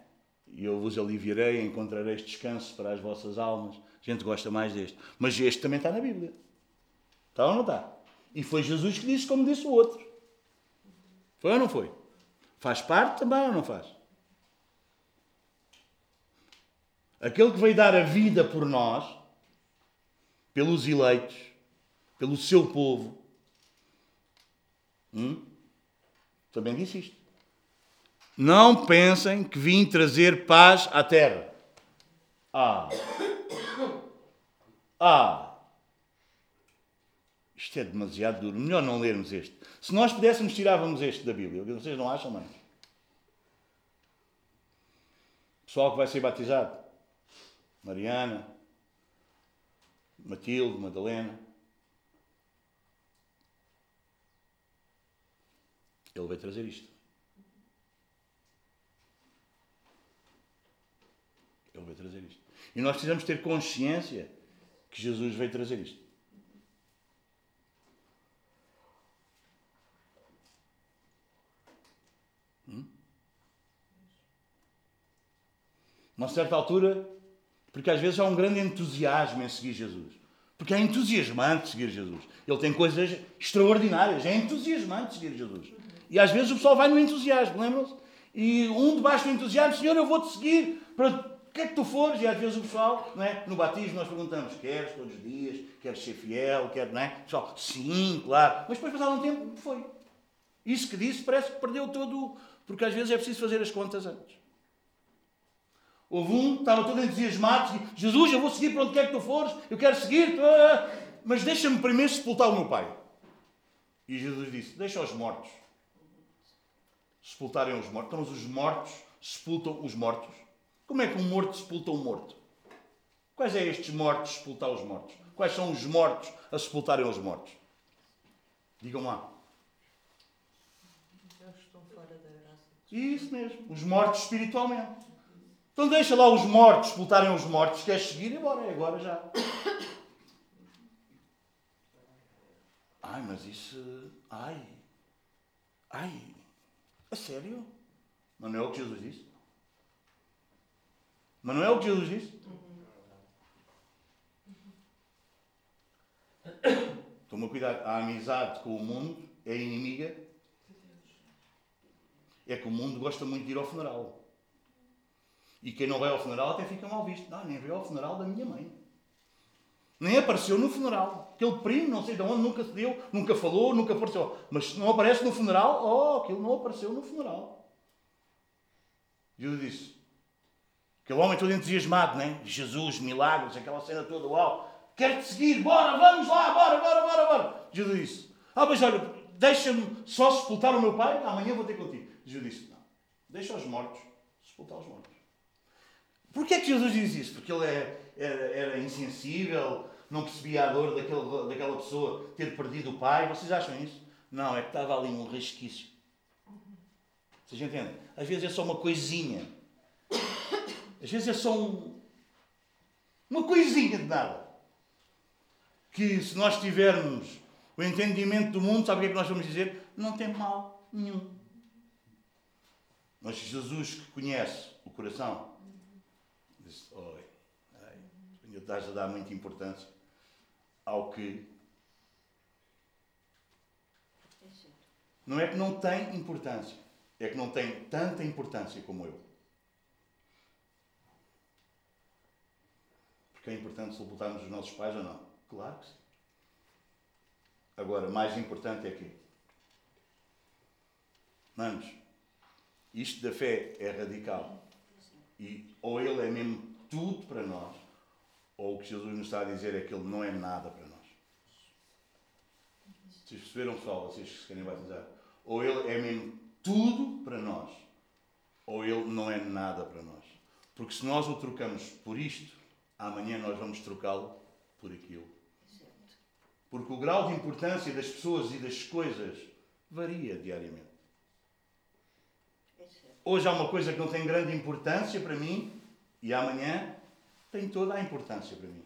[SPEAKER 1] E eu vos aliviarei, encontrareis descanso para as vossas almas. A gente gosta mais deste. Mas este também está na Bíblia. Está ou não está? E foi Jesus que disse, como disse o outro. Foi ou não foi? Faz parte também ou não faz? Aquele que veio dar a vida por nós, pelos eleitos, pelo seu povo, hum? também disse isto. Não pensem que vim trazer paz à terra. Ah! Ah! Isto é demasiado duro. Melhor não lermos este. Se nós pudéssemos, tirávamos este da Bíblia. Vocês não acham, mãe? Pessoal que vai ser batizado. Mariana, Matilde, Madalena. Ele veio trazer isto. Ele veio trazer isto. E nós precisamos ter consciência que Jesus veio trazer isto. Uma certa altura, porque às vezes há um grande entusiasmo em seguir Jesus. Porque é entusiasmante seguir Jesus. Ele tem coisas extraordinárias. É entusiasmante seguir Jesus. E às vezes o pessoal vai no entusiasmo, lembram-se? E um debaixo do entusiasmo, Senhor, eu vou-te seguir para o que é que tu fores? E às vezes o pessoal, não é? no batismo, nós perguntamos: queres todos os dias? Queres ser fiel? Quer, não é? Sim, claro. Mas depois, passado um tempo, foi. Isso que disse parece que perdeu todo. Porque às vezes é preciso fazer as contas antes. Houve um que estava todo entusiasmado: Jesus, eu vou seguir para onde quer que tu fores, eu quero seguir-te, mas deixa-me primeiro sepultar o meu pai. E Jesus disse: Deixa os mortos sepultarem os mortos. Então, os mortos sepultam os mortos. Como é que um morto sepulta um morto? Quais é estes mortos sepultar os mortos? Quais são os mortos a sepultarem os mortos? Digam lá. Isso mesmo, os mortos espiritualmente. Então deixa lá os mortos sepultarem os mortos. Queres seguir? Embora, é agora já. Ai, mas isso. Ai. Ai. A sério? Mas não é o que Jesus disse? Mas não é o que Jesus disse? Toma cuidado, a amizade com o mundo é inimiga. É que o mundo gosta muito de ir ao funeral. E quem não vai ao funeral até fica mal visto. Não, nem veio ao funeral da minha mãe. Nem apareceu no funeral. Aquele primo, não sei de onde, nunca se deu, nunca falou, nunca apareceu. Mas se não aparece no funeral, oh, aquilo não apareceu no funeral. Jesus disse: Aquele homem todo entusiasmado, né? Jesus, milagres, aquela cena toda, uau, quero-te seguir, bora, vamos lá, bora, bora, bora, bora. Jesus disse: Ah, mas olha, deixa-me só sepultar o meu pai, amanhã vou ter contigo. Jesus disse: Não, deixa os mortos sepultar os mortos. Porquê é que Jesus diz isso? Porque ele é, era, era insensível, não percebia a dor daquele, daquela pessoa ter perdido o pai. Vocês acham isso? Não, é que estava ali um resquício. Vocês entendem? Às vezes é só uma coisinha às vezes é só um, uma coisinha de nada. Que se nós tivermos o entendimento do mundo, sabe o que é que nós vamos dizer? Não tem mal nenhum. Mas Jesus que conhece o coração, diz, oi, ainda estás a dar muita importância ao que não é que não tem importância, é que não tem tanta importância como eu. que é importante sepultarmos os nossos pais ou não? Claro que sim. Agora, mais importante é que, manos, isto da fé é radical. E ou ele é mesmo tudo para nós, ou o que Jesus nos está a dizer é que ele não é nada para nós. Vocês perceberam, pessoal, vocês que se querem batizar? Ou ele é mesmo tudo para nós, ou ele não é nada para nós. Porque se nós o trocamos por isto, amanhã nós vamos trocá-lo por aquilo. Porque o grau de importância das pessoas e das coisas varia diariamente. Hoje há uma coisa que não tem grande importância para mim e amanhã tem toda a importância para mim.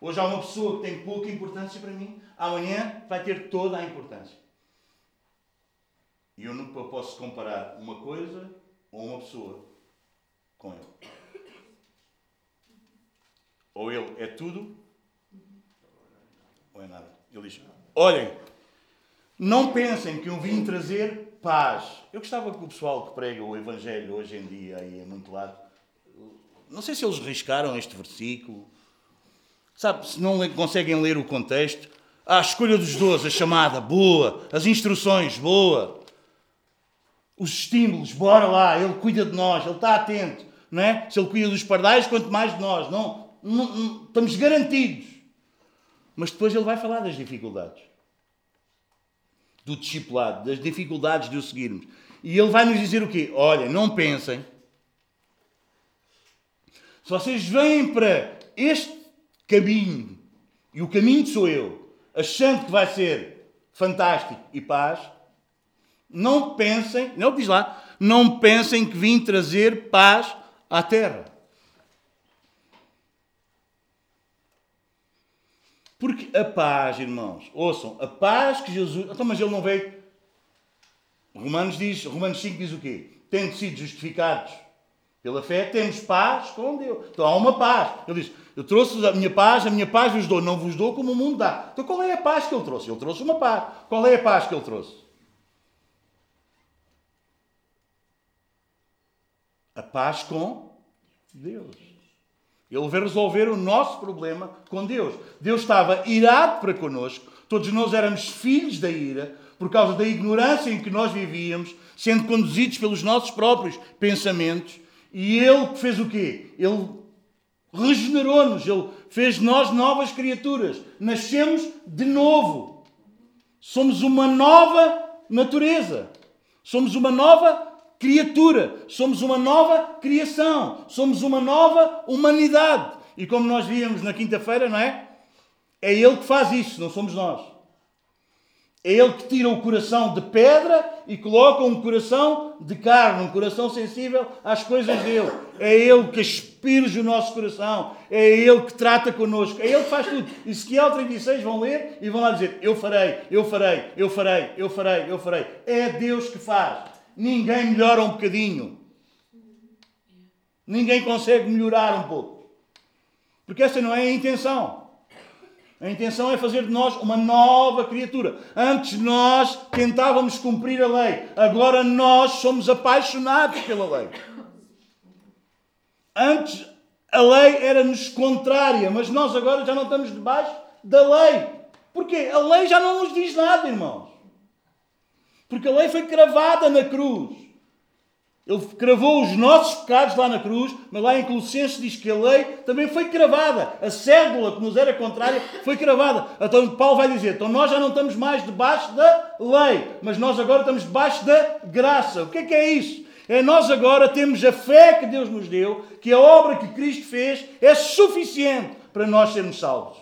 [SPEAKER 1] Hoje há uma pessoa que tem pouca importância para mim, amanhã vai ter toda a importância. E eu nunca posso comparar uma coisa ou uma pessoa com ele. Ou ele é tudo, ou é nada. Ele diz: Olhem, não pensem que eu vim trazer paz. Eu gostava que o pessoal que prega o Evangelho hoje em dia, aí é muito lado, não sei se eles riscaram este versículo, sabe, se não conseguem ler o contexto. a escolha dos doze, a chamada, boa. As instruções, boa. Os estímulos, bora lá, ele cuida de nós, ele está atento. Não é? Se ele cuida dos pardais, quanto mais de nós. Não, não, não, estamos garantidos. Mas depois ele vai falar das dificuldades. Do discipulado, das dificuldades de o seguirmos. E ele vai nos dizer o quê? Olha, não pensem. Se vocês vêm para este caminho, e o caminho sou eu, achando que vai ser fantástico e paz, Não pensem, não diz lá, não pensem que vim trazer paz à terra. Porque a paz, irmãos, ouçam, a paz que Jesus. Então, mas ele não veio. Romanos diz, Romanos 5 diz o quê? Tendo sido justificados pela fé, temos paz com Deus. Então há uma paz. Ele diz: Eu trouxe a minha paz, a minha paz vos dou, não vos dou como o mundo dá. Então qual é a paz que ele trouxe? Ele trouxe uma paz. Qual é a paz que ele trouxe? A paz com Deus. Ele veio resolver o nosso problema com Deus. Deus estava irado para connosco. Todos nós éramos filhos da ira por causa da ignorância em que nós vivíamos, sendo conduzidos pelos nossos próprios pensamentos. E Ele fez o quê? Ele regenerou-nos, Ele fez nós novas criaturas. Nascemos de novo. Somos uma nova natureza. Somos uma nova criatura, somos uma nova criação, somos uma nova humanidade. E como nós víamos na quinta-feira, não é? É Ele que faz isso, não somos nós. É Ele que tira o coração de pedra e coloca um coração de carne, um coração sensível às coisas dele. É Ele que aspirja o nosso coração. É Ele que trata connosco. É Ele que faz tudo. Ezequiel 36 vão ler e vão lá dizer: Eu farei, eu farei, eu farei, eu farei, eu farei. É Deus que faz ninguém melhora um bocadinho. Ninguém consegue melhorar um pouco. Porque essa não é a intenção. A intenção é fazer de nós uma nova criatura. Antes nós tentávamos cumprir a lei. Agora nós somos apaixonados pela lei. Antes a lei era-nos contrária, mas nós agora já não estamos debaixo da lei. Porquê? A lei já não nos diz nada, irmãos. Porque a lei foi cravada na cruz. Ele cravou os nossos pecados lá na cruz, mas lá em Colossenses diz que a lei também foi cravada. A cédula que nos era contrária foi cravada. Então Paulo vai dizer: então nós já não estamos mais debaixo da lei, mas nós agora estamos debaixo da graça. O que é que é isso? É nós agora temos a fé que Deus nos deu, que a obra que Cristo fez é suficiente para nós sermos salvos.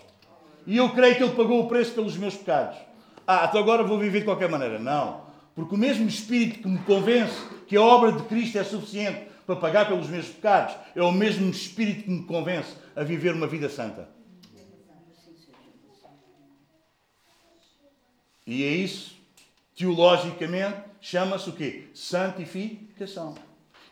[SPEAKER 1] E eu creio que Ele pagou o preço pelos meus pecados. Ah, então agora vou viver de qualquer maneira. Não. Porque o mesmo Espírito que me convence que a obra de Cristo é suficiente para pagar pelos meus pecados é o mesmo Espírito que me convence a viver uma vida santa. E é isso, teologicamente, chama-se o quê? Santificação.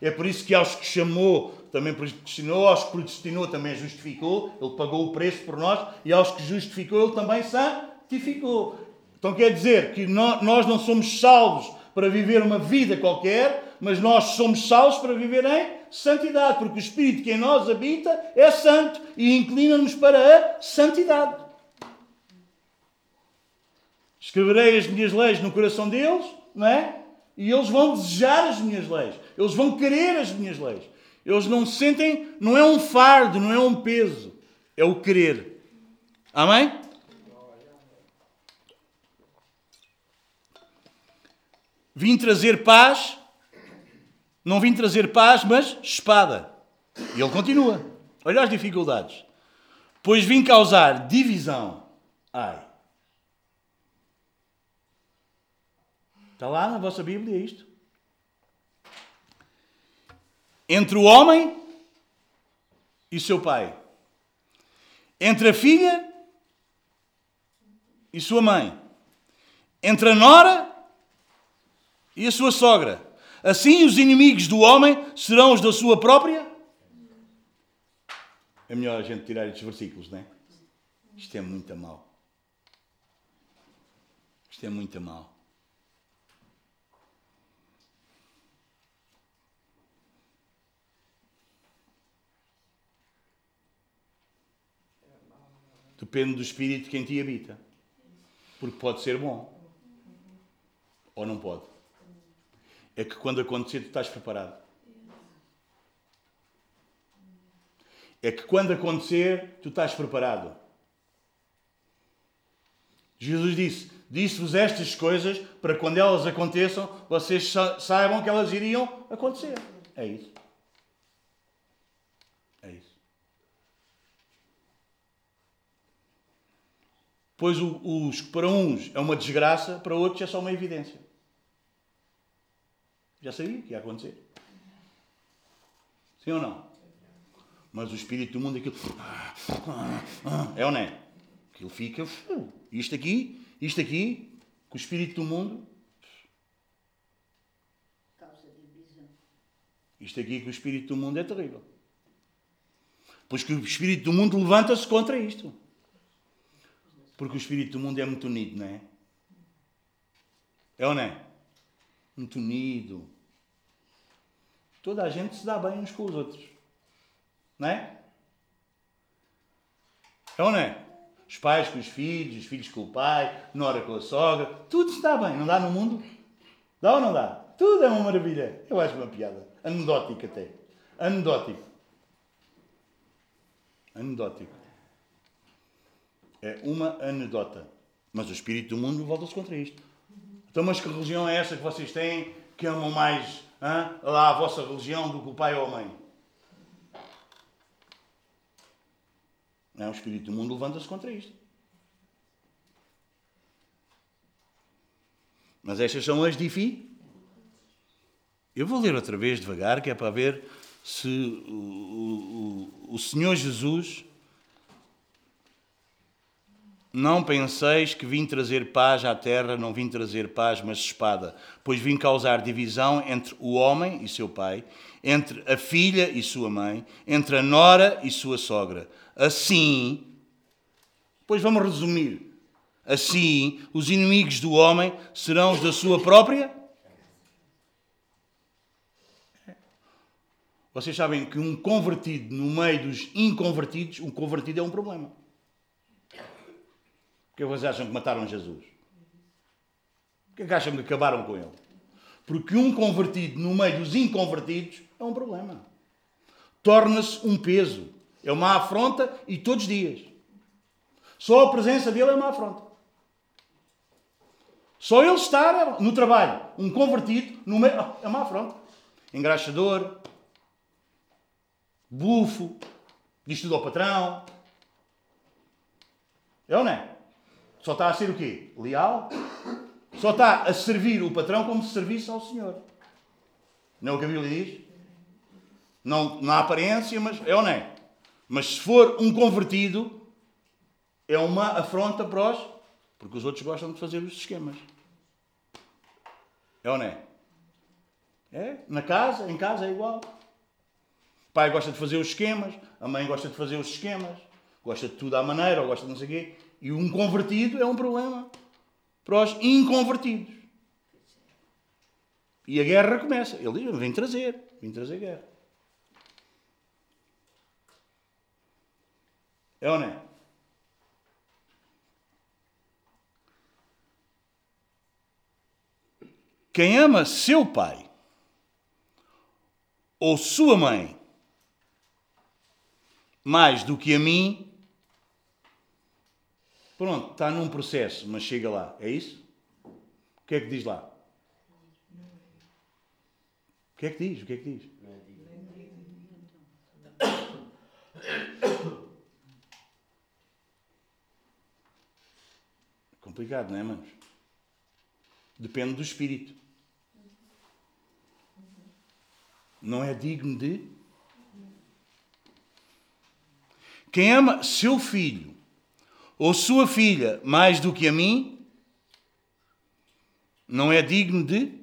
[SPEAKER 1] É por isso que aos que chamou, também predestinou, aos que predestinou, também justificou, ele pagou o preço por nós, e aos que justificou, ele também santificou. Então quer dizer que nós não somos salvos para viver uma vida qualquer, mas nós somos salvos para viver em santidade, porque o Espírito que em nós habita é santo e inclina-nos para a santidade. Escreverei as minhas leis no coração deles, não é? E eles vão desejar as minhas leis, eles vão querer as minhas leis. Eles não sentem, não é um fardo, não é um peso, é o querer. Amém? Vim trazer paz, não vim trazer paz, mas espada. E ele continua. Olha as dificuldades. Pois vim causar divisão. Ai. Está lá na vossa Bíblia isto? Entre o homem e seu pai. Entre a filha e sua mãe. Entre a nora e a sua sogra. Assim os inimigos do homem serão os da sua própria. É melhor a gente tirar estes versículos, não é? Isto é muito mal. Isto é muito mal. Depende do espírito que em ti habita. Porque pode ser bom. Ou não pode é que quando acontecer tu estás preparado. É que quando acontecer tu estás preparado. Jesus disse: Disse-vos estas coisas para quando elas aconteçam, vocês saibam que elas iriam acontecer. É isso. É isso. Pois os para uns é uma desgraça, para outros é só uma evidência. Já sabia que ia acontecer. Sim ou não? Mas o espírito do mundo, aquilo. É ou não é? Aquilo fica. Isto aqui, isto aqui, com o espírito do mundo. Isto aqui com o espírito do mundo é terrível. Pois que o espírito do mundo levanta-se contra isto. Porque o espírito do mundo é muito unido, não é? É ou não é? Muito unido. Toda a gente se dá bem uns com os outros. Não é? É ou não é? Os pais com os filhos, os filhos com o pai, nora com a sogra. Tudo se dá bem. Não dá no mundo? Dá ou não dá? Tudo é uma maravilha. Eu acho uma piada. Anedótico até. Anedótico. Anedótico. É uma anedota. Mas o espírito do mundo volta-se contra isto. Então, mas que religião é essa que vocês têm que amam mais hein, lá a vossa religião do que o pai ou a mãe? Não, o espírito do mundo levanta-se contra isto. Mas estas são as difi. Eu vou ler outra vez devagar, que é para ver se o, o, o Senhor Jesus não penseis que vim trazer paz à terra, não vim trazer paz, mas espada, pois vim causar divisão entre o homem e seu pai, entre a filha e sua mãe, entre a nora e sua sogra. Assim, pois vamos resumir. Assim, os inimigos do homem serão os da sua própria. Vocês sabem que um convertido no meio dos inconvertidos, um convertido é um problema. Porque vocês acham que mataram Jesus? Por que acham que acabaram com ele? Porque um convertido no meio dos inconvertidos é um problema. Torna-se um peso. É uma afronta e todos os dias. Só a presença dele é uma afronta. Só ele estar no trabalho, um convertido, no meio, é uma afronta. Engraxador, bufo, diz tudo ao patrão. É ou não é? Só está a ser o quê? Leal? Só está a servir o patrão como se servisse ao Senhor. Não é o que a Bíblia diz? Não na aparência, mas é ou não é? Mas se for um convertido, é uma afronta para os. Porque os outros gostam de fazer os esquemas. É ou não é? É? Na casa, em casa é igual. O pai gosta de fazer os esquemas, a mãe gosta de fazer os esquemas, gosta de tudo à maneira, ou gosta de não sei o quê. E um convertido é um problema para os inconvertidos. E a guerra começa. Ele diz: vem trazer, vem trazer guerra. É ou não é? Quem ama seu pai ou sua mãe mais do que a mim, pronto, está num processo, mas chega lá. É isso? O que é que diz lá? O que é que diz? O que é que diz? Complicado, não é, manos? Depende do espírito. Não é digno de. Quem ama seu filho ou sua filha mais do que a mim, não é digno de.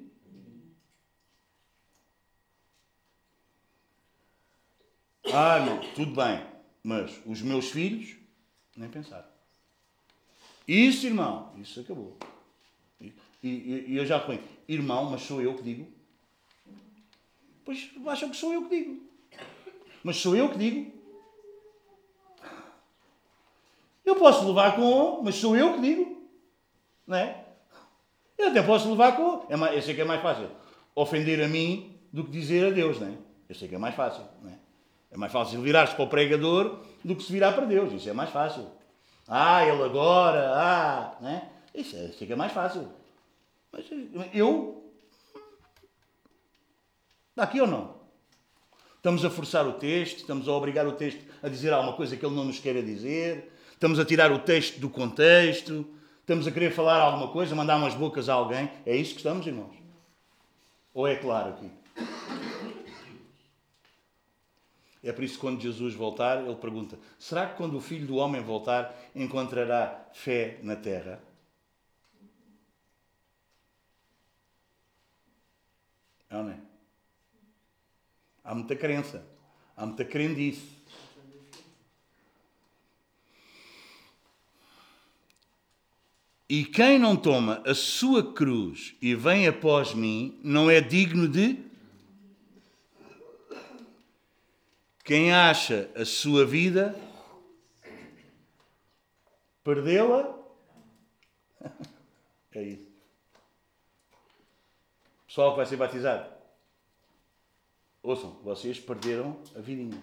[SPEAKER 1] Ah, não, tudo bem, mas os meus filhos, nem pensar. Isso, irmão, isso acabou. E, e, e eu já ponho, irmão, mas sou eu que digo. Pois acham que sou eu que digo. Mas sou eu que digo. Eu posso levar com, mas sou eu que digo. Não é? Eu até posso levar com. É mais, eu sei que é mais fácil ofender a mim do que dizer a Deus, não é? Eu sei que é mais fácil, não é? É mais fácil virar-se para o pregador do que se virar para Deus. Isso é mais fácil. Ah, ele agora, ah, né? Isso, é, que é mais fácil. Mas eu. Daqui ou não? Estamos a forçar o texto, estamos a obrigar o texto a dizer alguma coisa que ele não nos queira dizer, estamos a tirar o texto do contexto, estamos a querer falar alguma coisa, mandar umas bocas a alguém. É isso que estamos, irmãos? Ou é claro aqui? É por isso que quando Jesus voltar, ele pergunta: será que quando o filho do homem voltar, encontrará fé na terra? É ou não é? Há muita crença, há muita crendice. E quem não toma a sua cruz e vem após mim, não é digno de. Quem acha a sua vida, perdê-la. *laughs* É isso. Pessoal que vai ser batizado. Ouçam, vocês perderam a vidinha.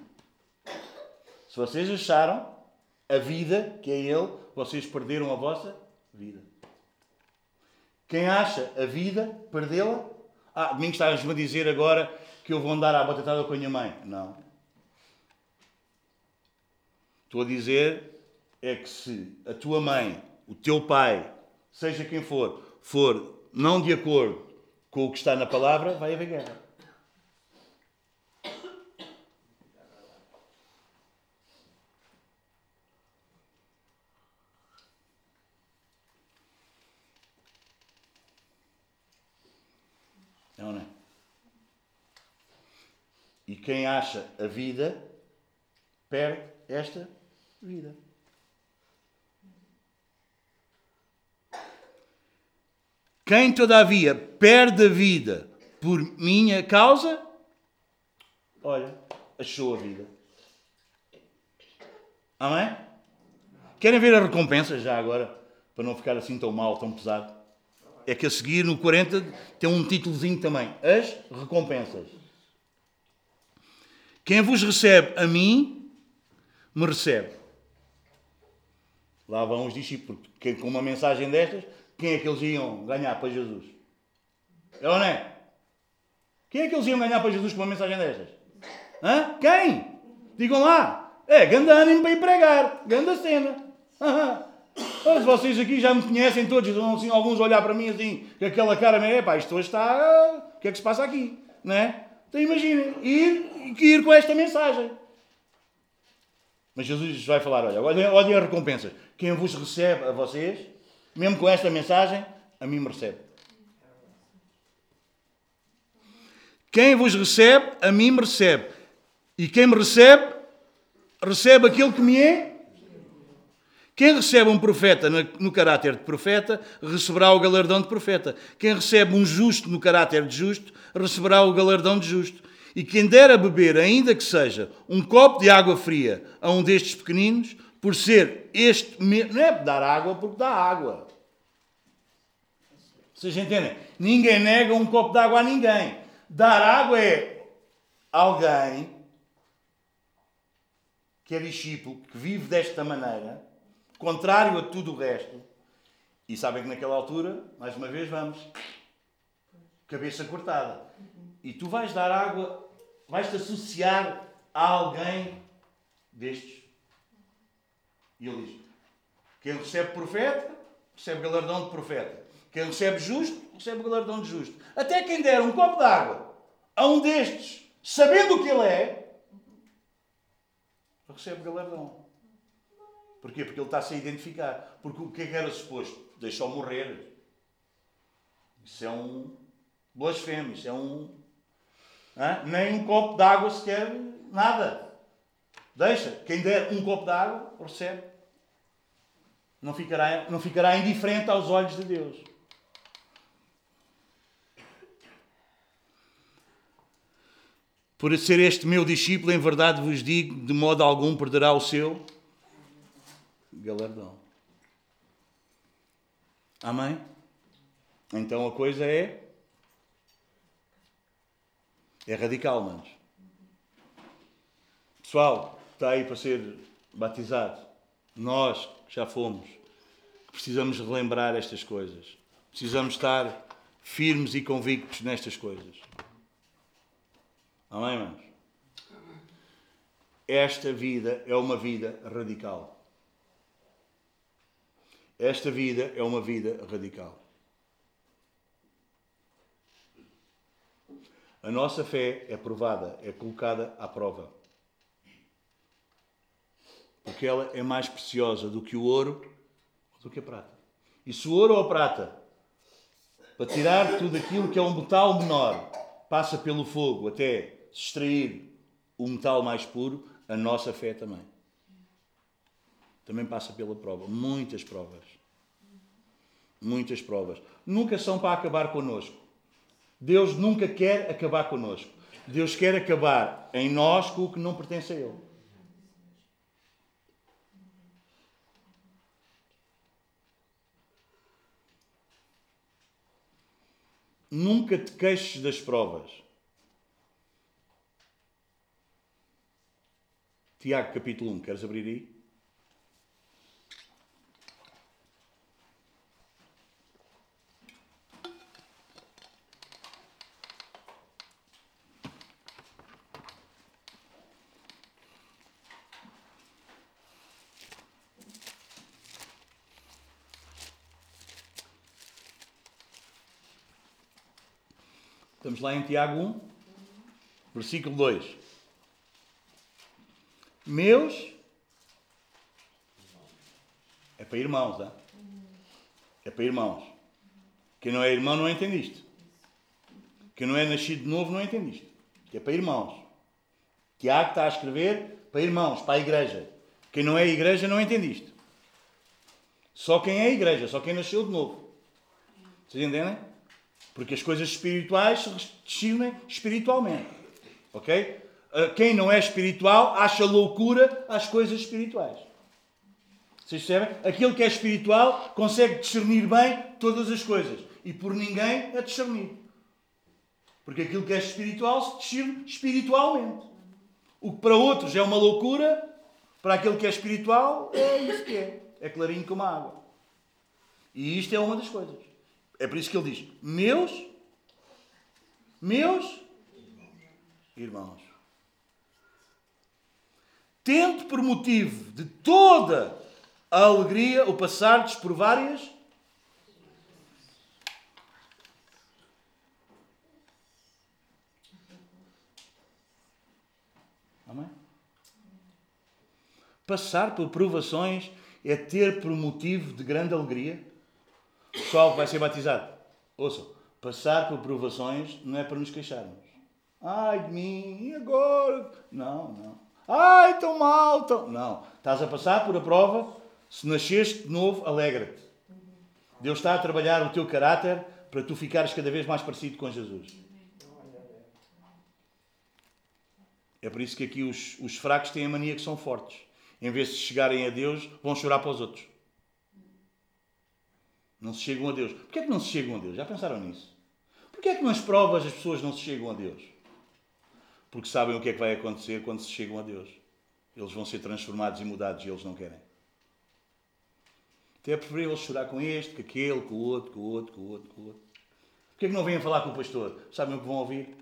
[SPEAKER 1] Se vocês acharam a vida, que é Ele, vocês perderam a vossa vida. Quem acha a vida, perdê-la. Ah, Domingos estás-me a dizer agora que eu vou andar à batatada com a minha mãe. Não. Estou a dizer é que se a tua mãe, o teu pai, seja quem for, for não de acordo com o que está na palavra, vai haver guerra. E quem acha a vida, perde esta vida. Quem, todavia, perde a vida por minha causa, olha, achou a vida. Amém? Querem ver as recompensas já agora? Para não ficar assim tão mal, tão pesado. É que a seguir, no 40, tem um títulozinho também. As recompensas. Quem vos recebe a mim, me recebe. Lá vão os discípulos. Porque com uma mensagem destas, quem é que eles iam ganhar para Jesus? É ou não é? Quem é que eles iam ganhar para Jesus com uma mensagem destas? Hã? Quem? Digam lá. É, ganda ânimo para ir pregar. Ganda cena. Mas vocês aqui já me conhecem todos, estão assim, alguns olhar para mim assim, com aquela cara, é pá, isto hoje está. O que é que se passa aqui? Não é? Então imaginem, ir, ir com esta mensagem. Mas Jesus vai falar: olha, olhem, olhem as recompensas. Quem vos recebe a vocês, mesmo com esta mensagem, a mim me recebe. Quem vos recebe, a mim me recebe. E quem me recebe, recebe aquele que me é. Quem recebe um profeta no caráter de profeta, receberá o galardão de profeta. Quem recebe um justo no caráter de justo, receberá o galardão de justo. E quem der a beber, ainda que seja um copo de água fria a um destes pequeninos, por ser este. Não é dar água porque dá água. Vocês entendem? Ninguém nega um copo de água a ninguém. Dar água é alguém que é discípulo, que vive desta maneira, contrário a tudo o resto. E sabem que naquela altura, mais uma vez, vamos. Cabeça cortada. E tu vais dar água, vais-te associar a alguém destes. E ele diz: quem recebe profeta, recebe galardão de profeta. Quem recebe justo, recebe galardão de justo. Até quem der um copo de água a um destes, sabendo o que ele é, recebe galardão. Porquê? Porque ele está-se a identificar. Porque o que é que era suposto? Deixou morrer. Isso é um blasfemo, isso é um. Hã? Nem um copo de água sequer, nada. Deixa. Quem der um copo de água, recebe. Não ficará, não ficará indiferente aos olhos de Deus. Por ser este meu discípulo, em verdade vos digo, de modo algum perderá o seu galardão. Amém? Então a coisa é. É radical, manos. Pessoal, está aí para ser batizado. Nós que já fomos, precisamos relembrar estas coisas. Precisamos estar firmes e convictos nestas coisas. Amém, irmãos? Esta vida é uma vida radical. Esta vida é uma vida radical. A nossa fé é provada, é colocada à prova. Porque ela é mais preciosa do que o ouro, do que a prata. E se o ouro ou a prata, para tirar tudo aquilo que é um metal menor, passa pelo fogo até se extrair o metal mais puro, a nossa fé também. Também passa pela prova. Muitas provas. Muitas provas. Nunca são para acabar connosco. Deus nunca quer acabar connosco. Deus quer acabar em nós com o que não pertence a Ele. Nunca te queixes das provas. Tiago capítulo 1, queres abrir aí? Estamos lá em Tiago 1, versículo 2. Meus. É para irmãos, tá? É para irmãos. Quem não é irmão não entende isto. Quem não é nascido de novo não entende isto. É para irmãos. Tiago está a escrever para irmãos, para a igreja. Quem não é igreja não entende isto. Só quem é igreja, só quem nasceu de novo. Vocês entendem? Porque as coisas espirituais se discernem espiritualmente. Ok? Ah, quem não é espiritual acha loucura às coisas espirituais. Vocês percebem? Aquele que é espiritual consegue discernir bem todas as coisas. E por ninguém a discernir. Porque aquilo que é espiritual se discerne espiritualmente. O que para outros é uma loucura, para aquele que é espiritual é isso que é. É clarinho como a água. E isto é uma das coisas. É por isso que ele diz: Meus, meus irmãos, tendo por motivo de toda a alegria o passardes por várias. Amém? Passar por provações é ter por motivo de grande alegria pessoal que vai ser batizado, ouçam, passar por provações não é para nos queixarmos. Ai de mim, e agora? Não, não. Ai, tão mal, tão. Não. Estás a passar por a prova, se nasceste de novo, alegra-te. Deus está a trabalhar o teu caráter para tu ficares cada vez mais parecido com Jesus. É por isso que aqui os, os fracos têm a mania que são fortes. Em vez de chegarem a Deus, vão chorar para os outros. Não se chegam a Deus. Porquê é que não se chegam a Deus? Já pensaram nisso? Porquê é que nas provas as pessoas não se chegam a Deus? Porque sabem o que é que vai acontecer quando se chegam a Deus. Eles vão ser transformados e mudados e eles não querem. Até é chorar com este, com aquele, com o outro, com o outro, com o outro, com o outro. Porquê é que não vêm falar com o pastor? Sabem o que vão ouvir?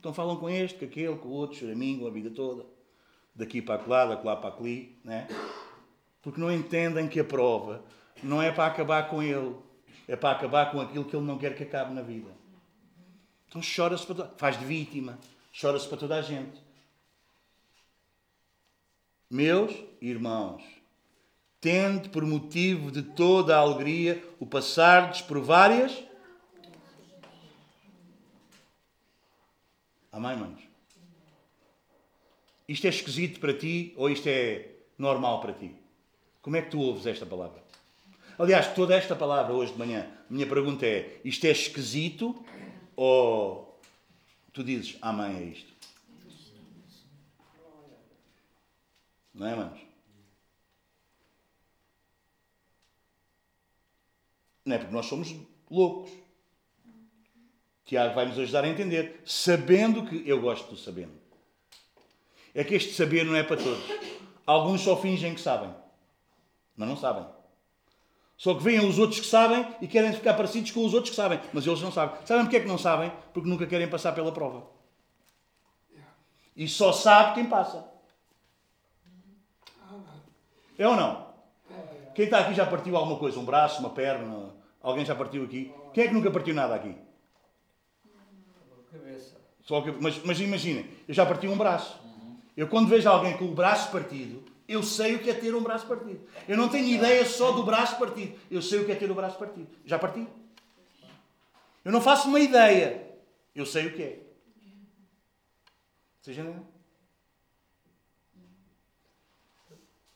[SPEAKER 1] Então falam com este, com aquele, com o outro, choramingo a vida toda. Daqui para lá, da lá para ali, né? Porque não entendem que a prova não é para acabar com ele, é para acabar com aquilo que ele não quer que acabe na vida. Então chora-se para toda... faz de vítima, chora-se para toda a gente. Meus irmãos, tende por motivo de toda a alegria o passardes por várias. Amém, manos? Isto é esquisito para ti ou isto é normal para ti? Como é que tu ouves esta palavra? Aliás, toda esta palavra hoje de manhã, minha pergunta é: isto é esquisito ou tu dizes amém a isto? Não é, manos? Não é porque nós somos loucos. Tiago vai nos ajudar a entender, sabendo que eu gosto do sabendo. É que este saber não é para todos. Alguns só fingem que sabem, mas não sabem. Só que veem os outros que sabem e querem ficar parecidos com os outros que sabem, mas eles não sabem. Sabem porque é que não sabem? Porque nunca querem passar pela prova. E só sabe quem passa. É ou não? Quem está aqui já partiu alguma coisa? Um braço, uma perna? Alguém já partiu aqui? Quem é que nunca partiu nada aqui?
[SPEAKER 2] Cabeça.
[SPEAKER 1] Só que, mas, mas imaginem, eu já parti um braço. Eu quando vejo alguém com o braço partido, eu sei o que é ter um braço partido. Eu não tenho ideia só do braço partido. Eu sei o que é ter o braço partido. Já parti. Eu não faço uma ideia. Eu sei o que é. Vocês entendem?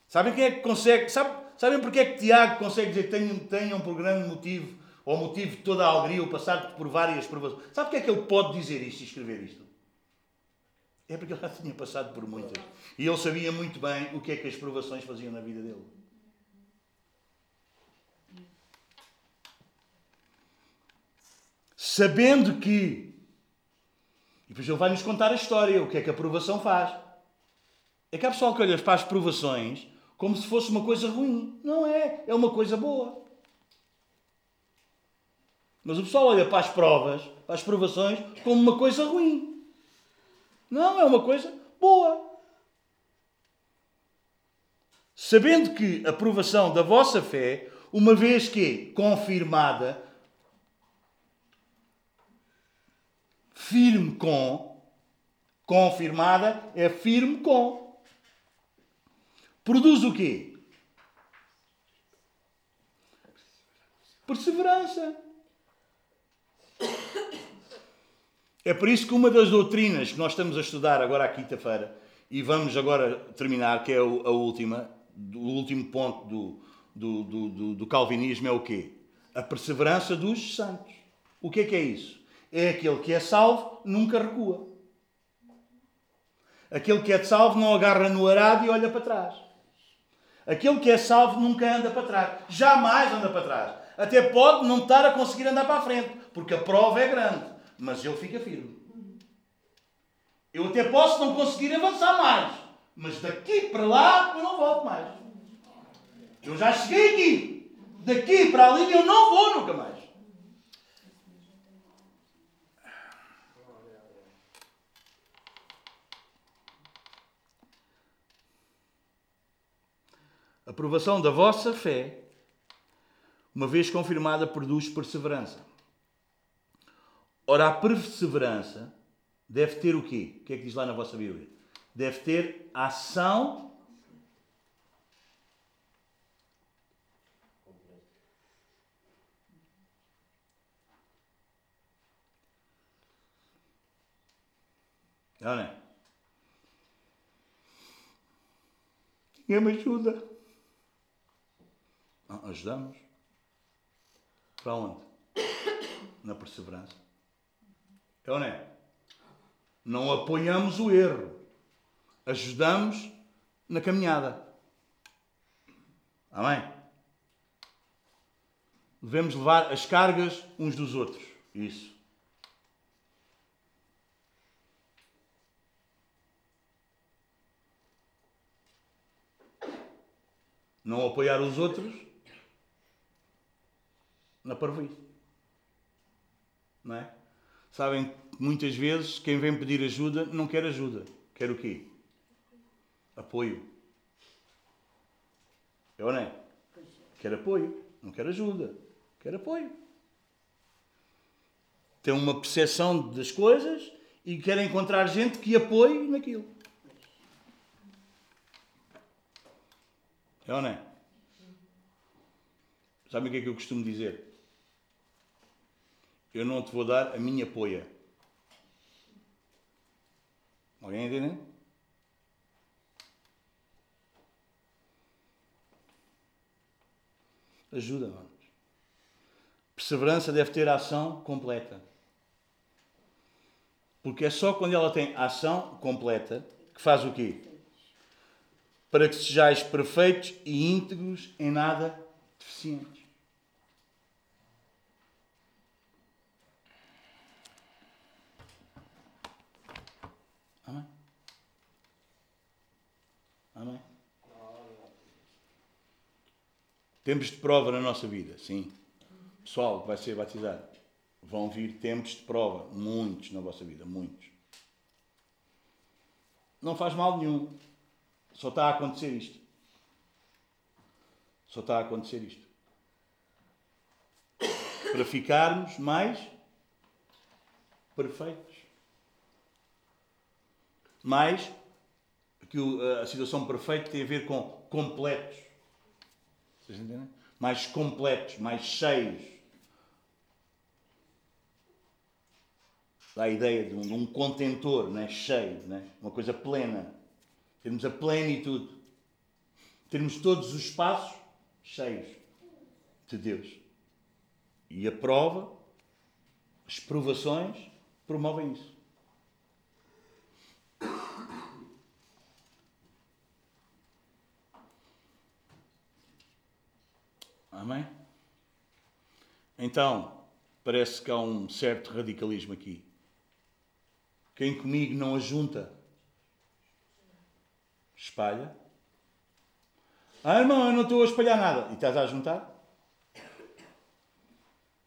[SPEAKER 1] Sabem quem é que consegue? Sabe, sabem porque é que Tiago consegue dizer tenham, tenham por grande motivo, ou motivo de toda a alegria, o passar por várias provações? Sabe porque é que ele pode dizer isto e escrever isto? É porque ele já tinha passado por muitas. E ele sabia muito bem o que é que as provações faziam na vida dele. Sabendo que. E depois ele vai nos contar a história, o que é que a provação faz. É que há pessoal que olha para as provações como se fosse uma coisa ruim. Não é, é uma coisa boa. Mas o pessoal olha para as provas, para as provações, como uma coisa ruim. Não, é uma coisa boa. Sabendo que a provação da vossa fé, uma vez que confirmada, firme com, confirmada é firme com. Produz o quê? Perseverança. É por isso que uma das doutrinas que nós estamos a estudar agora à quinta-feira, e vamos agora terminar, que é a última, o último ponto do, do, do, do, calvinismo, é o quê? A perseverança dos santos. O que é que é isso? É aquele que é salvo, nunca recua. Aquele que é salvo não agarra no arado e olha para trás. Aquele que é salvo nunca anda para trás. Jamais anda para trás. Até pode não estar a conseguir andar para a frente, porque a prova é grande, mas ele fica firme. Eu até posso não conseguir avançar mais, mas daqui para lá eu não volto mais. Eu já cheguei aqui. Daqui para ali eu não vou nunca mais. A provação da vossa fé, uma vez confirmada, produz perseverança. Ora, a perseverança deve ter o quê? O que é que diz lá na vossa Bíblia? Deve ter ação Não é? Ninguém me ajuda. Ajudamos. Para onde? Na perseverança. É ou não é? Não apoiamos o erro. Ajudamos na caminhada. Amém? Devemos levar as cargas uns dos outros. Isso. Não apoiar os outros na parvoíce. Não é? Sabem, muitas vezes quem vem pedir ajuda não quer ajuda. Quer o quê? Apoio. É ou não é? Quer apoio. Não quer ajuda. Quer apoio. Tem uma percepção das coisas e quer encontrar gente que apoie naquilo. É ou não é? Sabe o que é que eu costumo dizer? Eu não te vou dar a minha poia. Alguém entende? Ajuda, vamos. Perseverança deve ter ação completa. Porque é só quando ela tem ação completa que faz o quê? Para que sejais perfeitos e íntegros em nada deficientes. Amém? Tempos de prova na nossa vida, sim. Pessoal que vai ser batizado, vão vir tempos de prova, muitos na vossa vida, muitos. Não faz mal nenhum. Só está a acontecer isto. Só está a acontecer isto. Para ficarmos mais perfeitos. mais que a situação perfeita tem a ver com completos. Vocês entendem? Mais completos, mais cheios. Dá a ideia de um, de um contentor né? cheio, né? uma coisa plena. Termos a plenitude. Termos todos os espaços cheios de Deus. E a prova, as provações, promovem isso. Amém? Então, parece que há um certo radicalismo aqui. Quem comigo não ajunta, espalha. Ah, irmão, eu não estou a espalhar nada. E estás a juntar?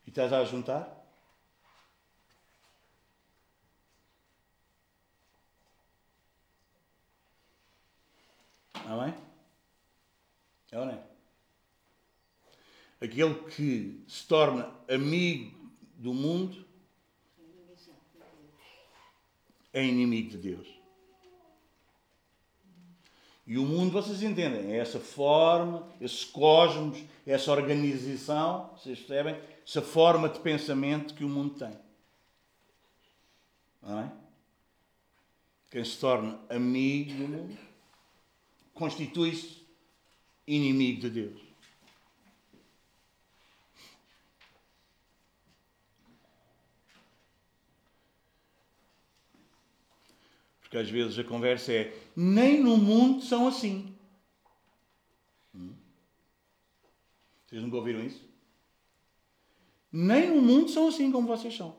[SPEAKER 1] E estás a juntar? Amém? É ou não é? Aquele que se torna amigo do mundo é inimigo de Deus. E o mundo, vocês entendem, é essa forma, esses cosmos, essa organização, vocês percebem? Essa forma de pensamento que o mundo tem. Não é? Quem se torna amigo do mundo constitui-se inimigo de Deus. Porque às vezes a conversa é: nem no mundo são assim. Hum? Vocês nunca ouviram isso? Nem no mundo são assim como vocês são.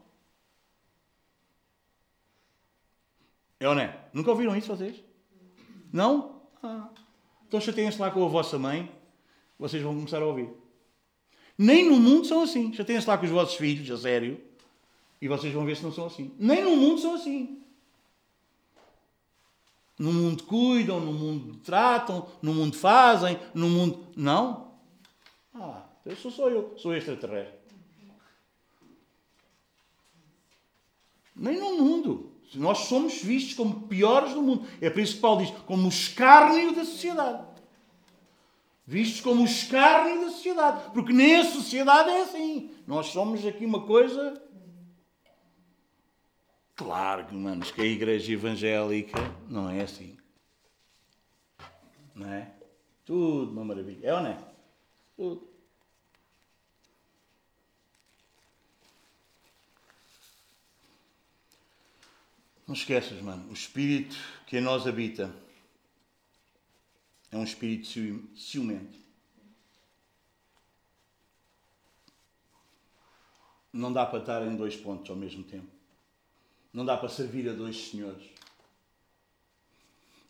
[SPEAKER 1] É ou não é? Nunca ouviram isso vocês? Não? Ah. Então chateiem-se lá com a vossa mãe, vocês vão começar a ouvir. Nem no mundo são assim. Chateiem-se lá com os vossos filhos, a sério, e vocês vão ver se não são assim. Nem no mundo são assim. No mundo cuidam, no mundo tratam, no mundo fazem, no mundo. Não? Ah, isso sou eu, sou extraterrestre. Nem no mundo. Nós somos vistos como piores do mundo. É por isso que Paulo diz, como o escárnio da sociedade. Vistos como o escárnio da sociedade. Porque nem a sociedade é assim. Nós somos aqui uma coisa Claro, manos, que a igreja evangélica não é assim. Não é? Tudo uma maravilha. É ou não é? Tudo. Não esqueças, mano, o espírito que em nós habita é um espírito ciumento. Não dá para estar em dois pontos ao mesmo tempo. Não dá para servir a dois senhores.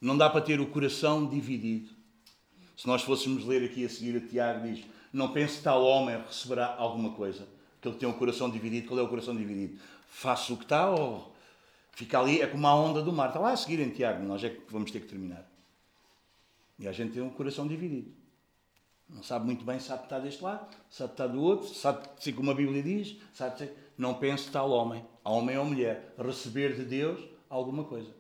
[SPEAKER 1] Não dá para ter o coração dividido. Se nós fôssemos ler aqui a seguir, a Tiago diz: Não pense que tal homem receberá alguma coisa. Que ele tem um coração dividido. Qual é o coração dividido? Faço o que está ou fica ali? É como a onda do mar. Está lá a seguir em Tiago. Nós é que vamos ter que terminar. E a gente tem um coração dividido. Não sabe muito bem, sabe estar deste lado, sabe estar do outro, sabe ser como a Bíblia diz, sabe ser... Não pense tal homem, a homem ou mulher, receber de Deus alguma coisa.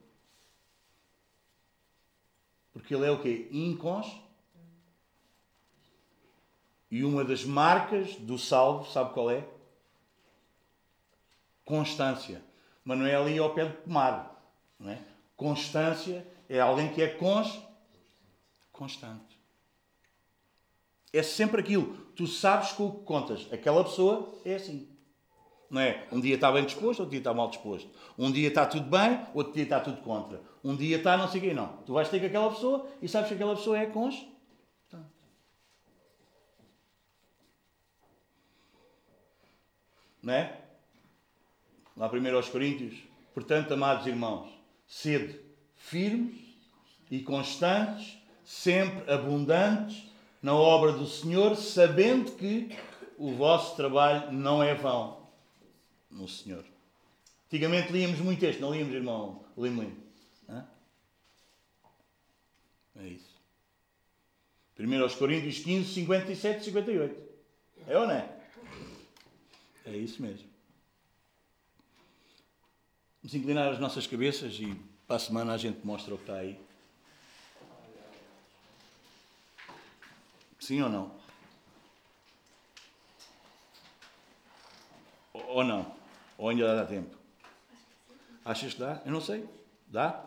[SPEAKER 1] Porque ele é o quê? Inconstante. E uma das marcas do salvo, sabe qual é? Constância. Mas não é ali ao pé de pomar. Não é? Constância é alguém que é cons... constante. É sempre aquilo. Tu sabes com o que contas. Aquela pessoa é assim. Não é? Um dia está bem disposto, outro dia está mal disposto. Um dia está tudo bem, outro dia está tudo contra. Um dia está não sei quê, não. Tu vais ter com aquela pessoa e sabes que aquela pessoa é constante. Não é? Lá primeiro aos Coríntios. Portanto, amados irmãos, sede firmes e constantes, sempre abundantes na obra do Senhor, sabendo que o vosso trabalho não é vão no Senhor. Antigamente líamos muito este, não líamos, irmão Limo Limo? É isso. Primeiro aos Coríntios 15, 57 e 58. É ou não é? É isso mesmo. Vamos inclinar as nossas cabeças e Para a semana a gente mostra o que está aí. Sim ou não? Ou não? Ou ainda dá tempo? Achas que dá? Eu não sei. Dá?